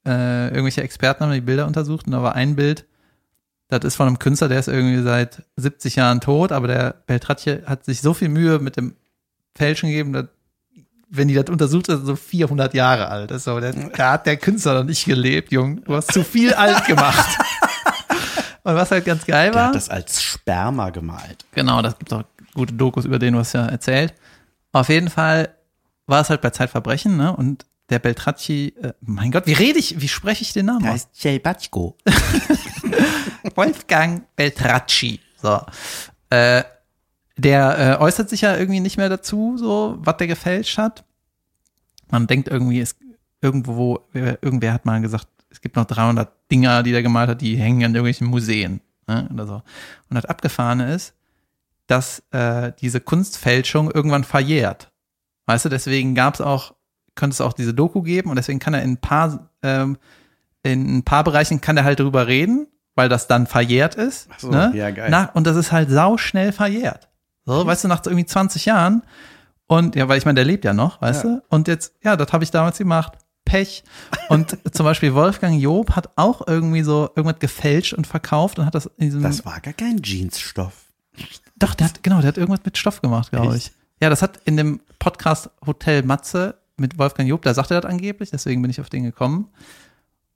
äh, irgendwelche Experten haben die Bilder untersucht und da war ein Bild, das ist von einem Künstler, der ist irgendwie seit 70 Jahren tot, aber der Beltratje hat sich so viel Mühe mit dem Fälschen gegeben, dass wenn die das untersucht, ist er so 400 Jahre alt. Das ist so, der, da hat der Künstler noch nicht gelebt, Jung. Du hast zu viel alt gemacht. Und was halt ganz geil Der war, hat das als Sperma gemalt. genau, das gibt auch gute Dokus über den, du hast ja erzählt. Auf jeden Fall war es halt bei Zeitverbrechen, ne? Und der Beltracci, äh, mein Gott, wie rede ich, wie spreche ich den Namen Der aus? heißt Jay Batschko. Wolfgang Beltracci. So. Äh, der äh, äußert sich ja irgendwie nicht mehr dazu, so, was der gefälscht hat. Man denkt irgendwie, es irgendwo, wer- irgendwer hat mal gesagt, es gibt noch 300 Dinger, die der gemalt hat, die hängen in irgendwelchen Museen. Ne, oder so. Und das Abgefahrene ist, dass äh, diese Kunstfälschung irgendwann verjährt. Weißt du, deswegen gab es auch, könnte es auch diese Doku geben und deswegen kann er in ein paar, ähm, in ein paar Bereichen kann er halt drüber reden, weil das dann verjährt ist. Ach so, ne? ja, geil. Na, und das ist halt sauschnell verjährt. So, weißt du, nach irgendwie 20 Jahren. Und ja, weil ich meine, der lebt ja noch, weißt Ja. du? Und jetzt, ja, das habe ich damals gemacht. Pech. Und zum Beispiel Wolfgang Job hat auch irgendwie so irgendwas gefälscht und verkauft und hat das in diesem. Das war gar kein Jeansstoff. Doch, der hat, genau, der hat irgendwas mit Stoff gemacht, glaube ich. Ja, das hat in dem Podcast Hotel Matze mit Wolfgang Job, da sagte er das angeblich, deswegen bin ich auf den gekommen.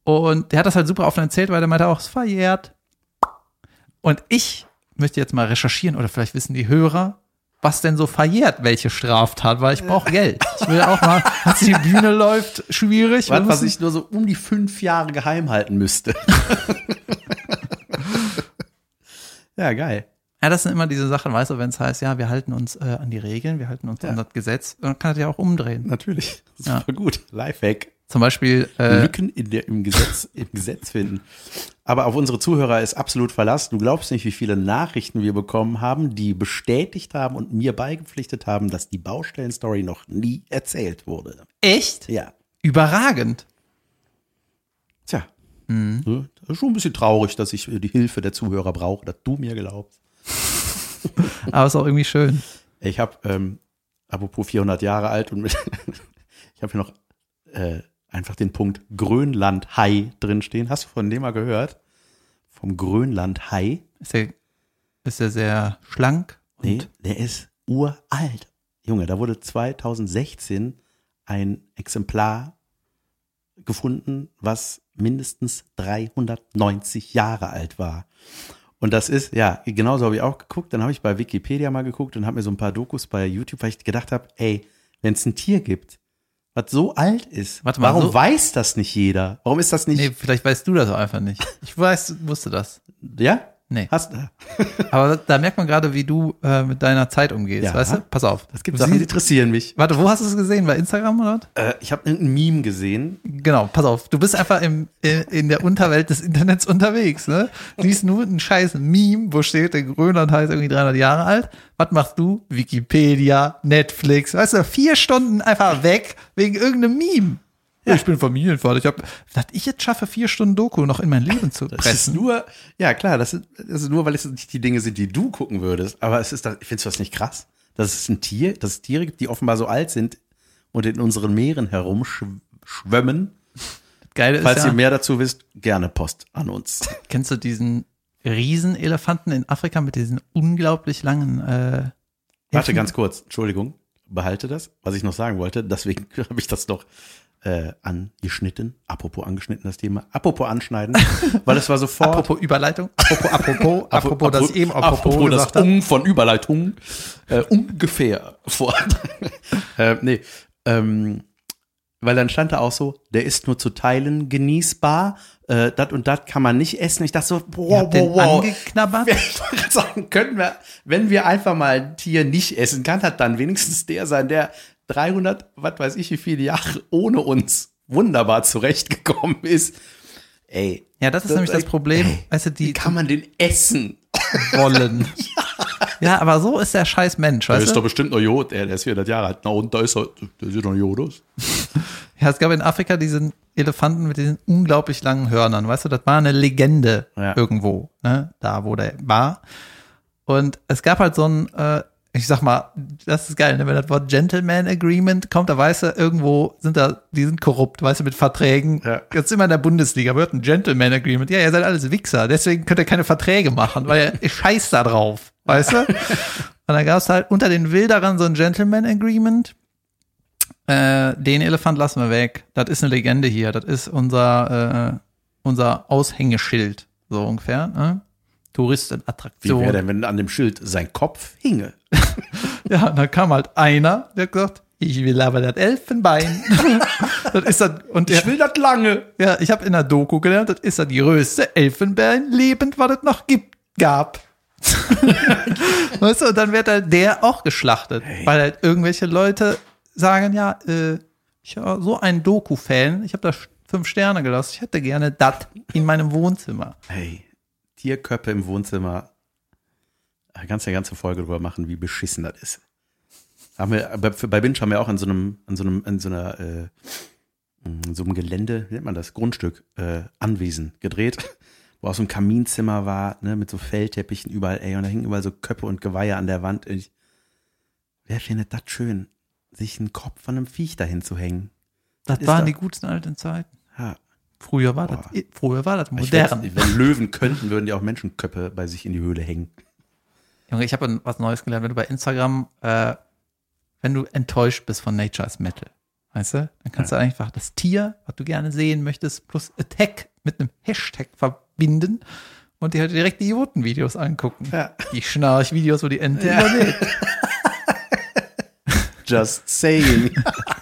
Und der hat das halt super offen erzählt, weil der meinte auch, es verjährt. Und ich möchte jetzt mal recherchieren oder vielleicht wissen die Hörer, was denn so verjährt, welche Straftat, weil ich brauche Geld. Ich will auch mal, als die Bühne läuft, schwierig. Was, was ich nur so um die fünf Jahre geheim halten müsste. ja, geil. Ja, das sind immer diese Sachen, weißt du, wenn es heißt, ja, wir halten uns äh, an die Regeln, wir halten uns Ja. an das Gesetz, dann kann das ja auch umdrehen. Natürlich. Ja. Super gut. Lifehack. Zum Beispiel, äh, Lücken in der, im, Gesetz, im Gesetz finden. Aber auf unsere Zuhörer ist absolut Verlass. Du glaubst nicht, wie viele Nachrichten wir bekommen haben, die bestätigt haben und mir beigepflichtet haben, dass die Baustellenstory noch nie erzählt wurde. echt Ja. überragend. Tja. Mhm. Das ist schon ein bisschen traurig, dass ich die Hilfe der Zuhörer brauche, dass du mir glaubst. Aber ist auch irgendwie schön. Ich habe, ähm, apropos 400 Jahre alt und mit, ich habe hier noch äh, einfach den Punkt Grönland-Hai drinstehen. Hast du von dem mal gehört? Vom Grönland-Hai? Ist er, ist er sehr schlank und Nee, der ist uralt. Junge, da wurde 2016 ein Exemplar gefunden, was mindestens 390 Jahre alt war. Und das ist, ja, genauso habe ich auch geguckt. Dann habe ich bei Wikipedia mal geguckt und habe mir so ein paar Dokus bei YouTube, weil ich gedacht habe, ey, wenn es ein Tier gibt, was so alt ist, mal, warum so- weiß das nicht jeder? Warum ist das nicht, Nee, vielleicht weißt du das auch einfach nicht. Ich weiß, wusste das. ja? Nee. Hast, Aber da merkt man gerade, wie du äh, mit deiner Zeit umgehst, Ja. weißt du? Pass auf. das gibt Du Sachen, die interessieren mich. Warte, wo hast du es gesehen? Bei Instagram oder was? Äh, ich habe irgendein Meme gesehen, Genau, pass auf. Du bist einfach im, in, in der Unterwelt des Internets unterwegs, ne? Siehst nur ein scheiß Meme, wo steht, der Grönland heißt irgendwie 300 Jahre alt. Was machst du? Wikipedia, Netflix, weißt du, vier Stunden einfach weg wegen irgendeinem Meme. Ja. Ich bin Familienvater. Ich habe, dass ich jetzt schaffe, vier Stunden Doku noch in mein Leben zu Das ist pressen. nur, ja klar, das ist, das ist nur, weil es nicht die Dinge sind, die du gucken würdest. Aber es ist, findest du das nicht krass? Dass es ein Tier, dass es Tiere gibt, die offenbar so alt sind und in unseren Meeren herumschwimmen. Geil ist Falls ja, ihr mehr dazu wisst, gerne Post an uns. kennst du diesen Riesenelefanten in Afrika mit diesen unglaublich langen, äh, Warte ganz kurz, Entschuldigung, behalte das, was ich noch sagen wollte. Deswegen habe ich das noch äh, angeschnitten. Apropos angeschnitten, das Thema. Apropos anschneiden, weil es war sofort. apropos Überleitung, apropos, apropos, apropos, dass ich eben apropos, apropos das. Um von Überleitung äh, ungefähr vor. äh, nee, ähm, weil dann stand da auch so, der ist nur zu Teilen genießbar, äh, das und das kann man nicht essen. Ich dachte so, Ihr wow, wow, wow. angeknabbert? Gerade sagen, können wir, wenn wir einfach mal ein Tier nicht essen, kann das dann wenigstens der sein, der 300, was weiß ich, wie viele Jahre ohne uns wunderbar zurechtgekommen ist. Ey, Ja, das ist nämlich das Problem. Weißt du, wie die kann man den essen? wollen. ja, aber so ist der scheiß Mensch, Der weißt ist doch du? bestimmt noch Jod, ey, der ist 400 Jahre alt. Na und da ist er, der sieht doch Jod aus. Ja, es gab in Afrika diesen Elefanten mit diesen unglaublich langen Hörnern, weißt du, das war eine Legende Ja. irgendwo, ne? Da, wo der war. Und es gab halt so ein, äh, ich sag mal, das ist geil, ne? wenn das Wort Gentleman Agreement kommt, da weißt du, irgendwo sind da, die sind korrupt, weißt du, mit Verträgen. Ja. Jetzt immer in der Bundesliga wird ein Gentleman Agreement. Ja, ihr seid alles Wichser, deswegen könnt ihr keine Verträge machen, weil ihr scheißt da drauf, weißt du? Und dann gab es halt unter den Wilderern so ein Gentleman Agreement. Äh, den Elefant lassen wir weg. Das ist eine Legende hier. Das ist unser, äh, unser Aushängeschild, so ungefähr. Ne? Wie Touristenattraktion. wäre denn, wenn an dem Schild sein Kopf hinge? Ja, und dann kam halt einer, der hat gesagt, ich will aber das Elfenbein. das ist das, und der, Ich will das lange. ja, ich habe in der Doku gelernt, das ist das größte Elfenbein lebend, was es noch gibt, gab. weißt du, und dann wird halt der auch geschlachtet, weil halt irgendwelche Leute sagen, ja, äh, ich war so ein Doku-Fan, ich habe da fünf Sterne gelassen, ich hätte gerne das in meinem Wohnzimmer. Hey, Tierköpfe im Wohnzimmer. Da kannst du eine ganze Folge drüber machen, wie beschissen das ist. Haben wir, bei, bei Binge haben wir auch an so einem, an so einem, an so einer, äh, in so einem Gelände, wie nennt man das, Grundstück, äh, Anwesen gedreht, wo auch so ein Kaminzimmer war, ne, mit so Fellteppichen überall, ey, und da hingen überall so Köpfe und Geweihe an der Wand. Ich, wer findet das schön, sich einen Kopf von einem Viech dahin zu hängen? Das Ist waren die guten alten Zeiten. Ja, Früher war das, Boah. früher war das modern. wenn Löwen könnten, würden die auch Menschenköpfe bei sich in die Höhle hängen. Junge, ich habe was Neues gelernt, wenn du bei Instagram, äh, wenn du enttäuscht bist von Nature is Metal, weißt du, dann kannst du einfach das Tier, was du gerne sehen möchtest, plus Attack mit einem Hashtag verbinden und dir halt direkt die Idioten-Videos angucken. Ja. Die Schnarch-Videos, wo die Ente überlebt. Just saying.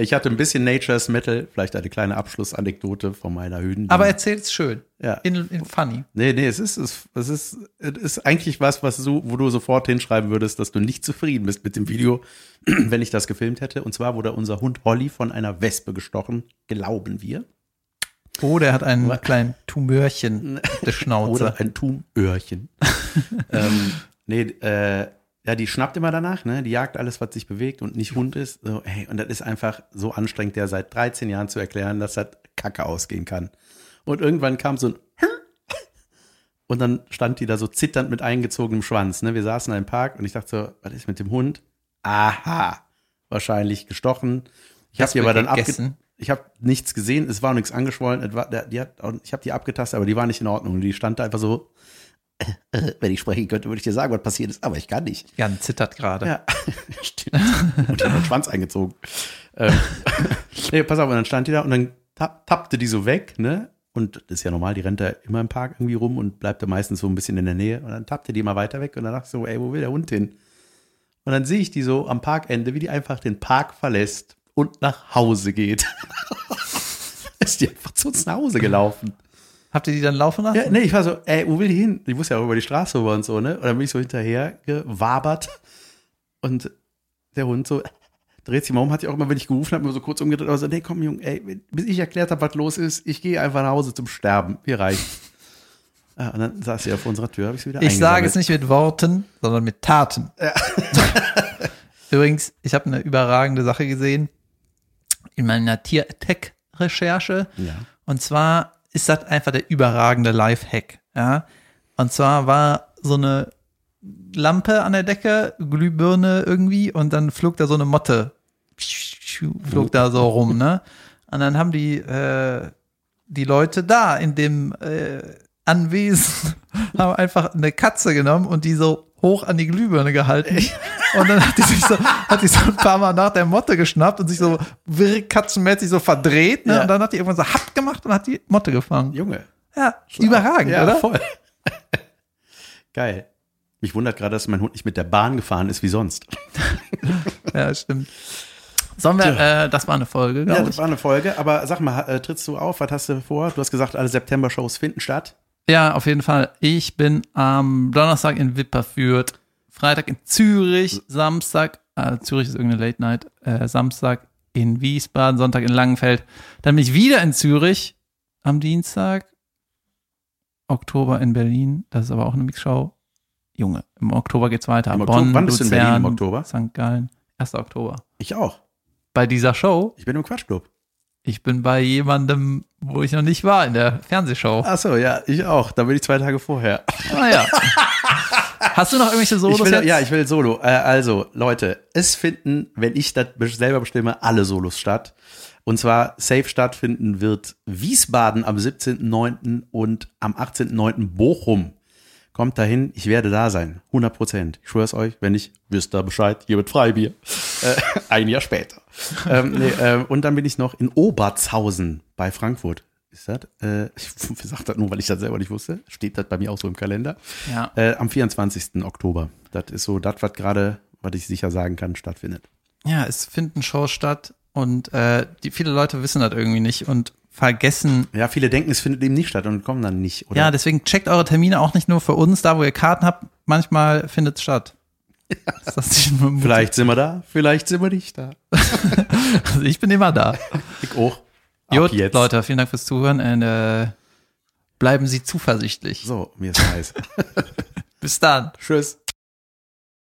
Ich hatte ein bisschen Nature's Metal, vielleicht eine kleine Abschlussanekdote von meiner Hündin. Aber erzähl's schön. Ja. In, in funny. Nee, nee, es ist, es, es ist, es ist eigentlich was, was du, wo du sofort hinschreiben würdest, dass du nicht zufrieden bist mit dem Video, wenn ich das gefilmt hätte. Und zwar wurde unser Hund Holly von einer Wespe gestochen, glauben wir. Oh, der hat einen kleinen Tumörchen der Schnauze. Oder ein Tumöhrchen. ähm, nee, äh, ja, die schnappt immer danach, ne? Die jagt alles, was sich bewegt und nicht Hund ist. So, hey, und das ist einfach so anstrengend, der seit 13 Jahren zu erklären, dass das Kacke ausgehen kann. Und irgendwann kam so ein und dann stand die da so zitternd mit eingezogenem Schwanz. Ne? Wir saßen im Park und ich dachte so, was ist mit dem Hund? Aha, wahrscheinlich gestochen. Ich habe die aber dann gegessen? abge ich habe nichts gesehen, es war nichts angeschwollen. Es war, der, die hat, ich habe die abgetastet, aber die war nicht in Ordnung. Die stand da einfach so, wenn ich sprechen könnte, würde ich dir sagen, was passiert ist, aber ich kann nicht. Jan zittert gerade. Ja, stimmt. Und hat den Schwanz eingezogen. Ähm, nee, pass auf, und dann stand die da und dann tapp, tappte die so weg, ne? Und das ist ja normal, die rennt da immer im Park irgendwie rum und bleibt da meistens so ein bisschen in der Nähe. Und dann tappte die mal weiter weg und dann dachte ich so, ey, wo will der Hund hin? Und dann sehe ich die so am Parkende, wie die einfach den Park verlässt und nach Hause geht. ist die einfach zu uns nach Hause gelaufen. Habt ihr die dann laufen lassen? Ja, nee, ich war so, ey, wo will die hin? Die muss ja auch über die Straße rüber und so, ne? Und dann bin ich so hinterher gewabert und der Hund so dreht sich mal um, hat sich auch immer, wenn ich gerufen habe, immer so kurz umgedreht, aber so, nee, komm, Junge, ey, bis ich erklärt habe, was los ist, ich gehe einfach nach Hause zum Sterben. Mir reicht. Ja, und dann saß sie auf unserer Tür, habe ich sie wieder Ich sage es nicht mit Worten, sondern mit Taten. Übrigens, ich habe eine überragende Sache gesehen in meiner Tier-Tech-Recherche. Ja. Und zwar ist das einfach der überragende Live-Hack. Ja? Und zwar war so eine Lampe an der Decke, Glühbirne irgendwie, und dann flog da so eine Motte. Flog da so rum, ne? Und dann haben die, äh, die Leute da in dem äh, Anwesen haben einfach eine Katze genommen und die so hoch an die Glühbirne gehalten. Und dann hat die sich so, hat die so ein paar Mal nach der Motte geschnappt und sich so wirr katzenmäßig so verdreht, ne? Ja. Und dann hat die irgendwann so happ gemacht und hat die Motte gefangen. Junge. Ja, überragend, ja, oder? voll. Geil. Mich wundert gerade, dass mein Hund nicht mit der Bahn gefahren ist wie sonst. Ja, stimmt. Sollen wir, äh, das war eine Folge, Ja, das ich. war eine Folge, aber sag mal, äh, trittst du auf? Was hast du vor? Du hast gesagt, alle September-Shows finden statt. Ja, auf jeden Fall. Ich bin am Donnerstag in Wipperfürth, Freitag in Zürich, Samstag, äh, Zürich ist irgendeine Late Night, äh, Samstag in Wiesbaden, Sonntag in Langenfeld. Dann bin ich wieder in Zürich am Dienstag, Oktober in Berlin, das ist aber auch eine Mixshow. Junge, im Oktober geht's weiter. Im Oktober- Bonn, wann bist du in Berlin im Oktober? St. Gallen, 1. Oktober. Ich auch. Bei dieser Show, Ich bin im Quatschclub. Ich bin bei jemandem, wo ich noch nicht war, in der Fernsehshow. Ach so, ja, ich auch. Da bin ich zwei Tage vorher. Ah ja. Hast du noch irgendwelche Solos Ich will, ja, ich will Solo. Äh, also, Leute, es finden, wenn ich das be- selber bestimme, alle Solos statt. Und zwar safe stattfinden wird Wiesbaden am 17.09. und am 18.09. Bochum. Kommt dahin, ich werde da sein. 100 Prozent. Ich schwör's euch, wenn nicht, wisst ihr Bescheid, hier wird Freibier. Äh, ein Jahr später. ähm, nee, äh, und dann bin ich noch in Obertshausen bei Frankfurt. Ist das? Äh, ich sag das nur, weil ich das selber nicht wusste. Steht das bei mir auch so im Kalender. Ja. Äh, am 24. Oktober. Das ist so das, was gerade, was ich sicher sagen kann, stattfindet. Ja, es finden Shows statt und äh, die, viele Leute wissen das irgendwie nicht und vergessen. Ja, viele denken, es findet eben nicht statt und kommen dann nicht. Oder? Ja, deswegen checkt eure Termine auch nicht nur für uns, da wo ihr Karten habt. Manchmal findet es statt. Nur vielleicht sind wir da, vielleicht sind wir nicht da. Also ich bin immer da. Ich auch. Gut, jetzt. Leute, vielen Dank fürs Zuhören und äh, bleiben Sie zuversichtlich. So, mir ist heiß. Bis dann. Tschüss.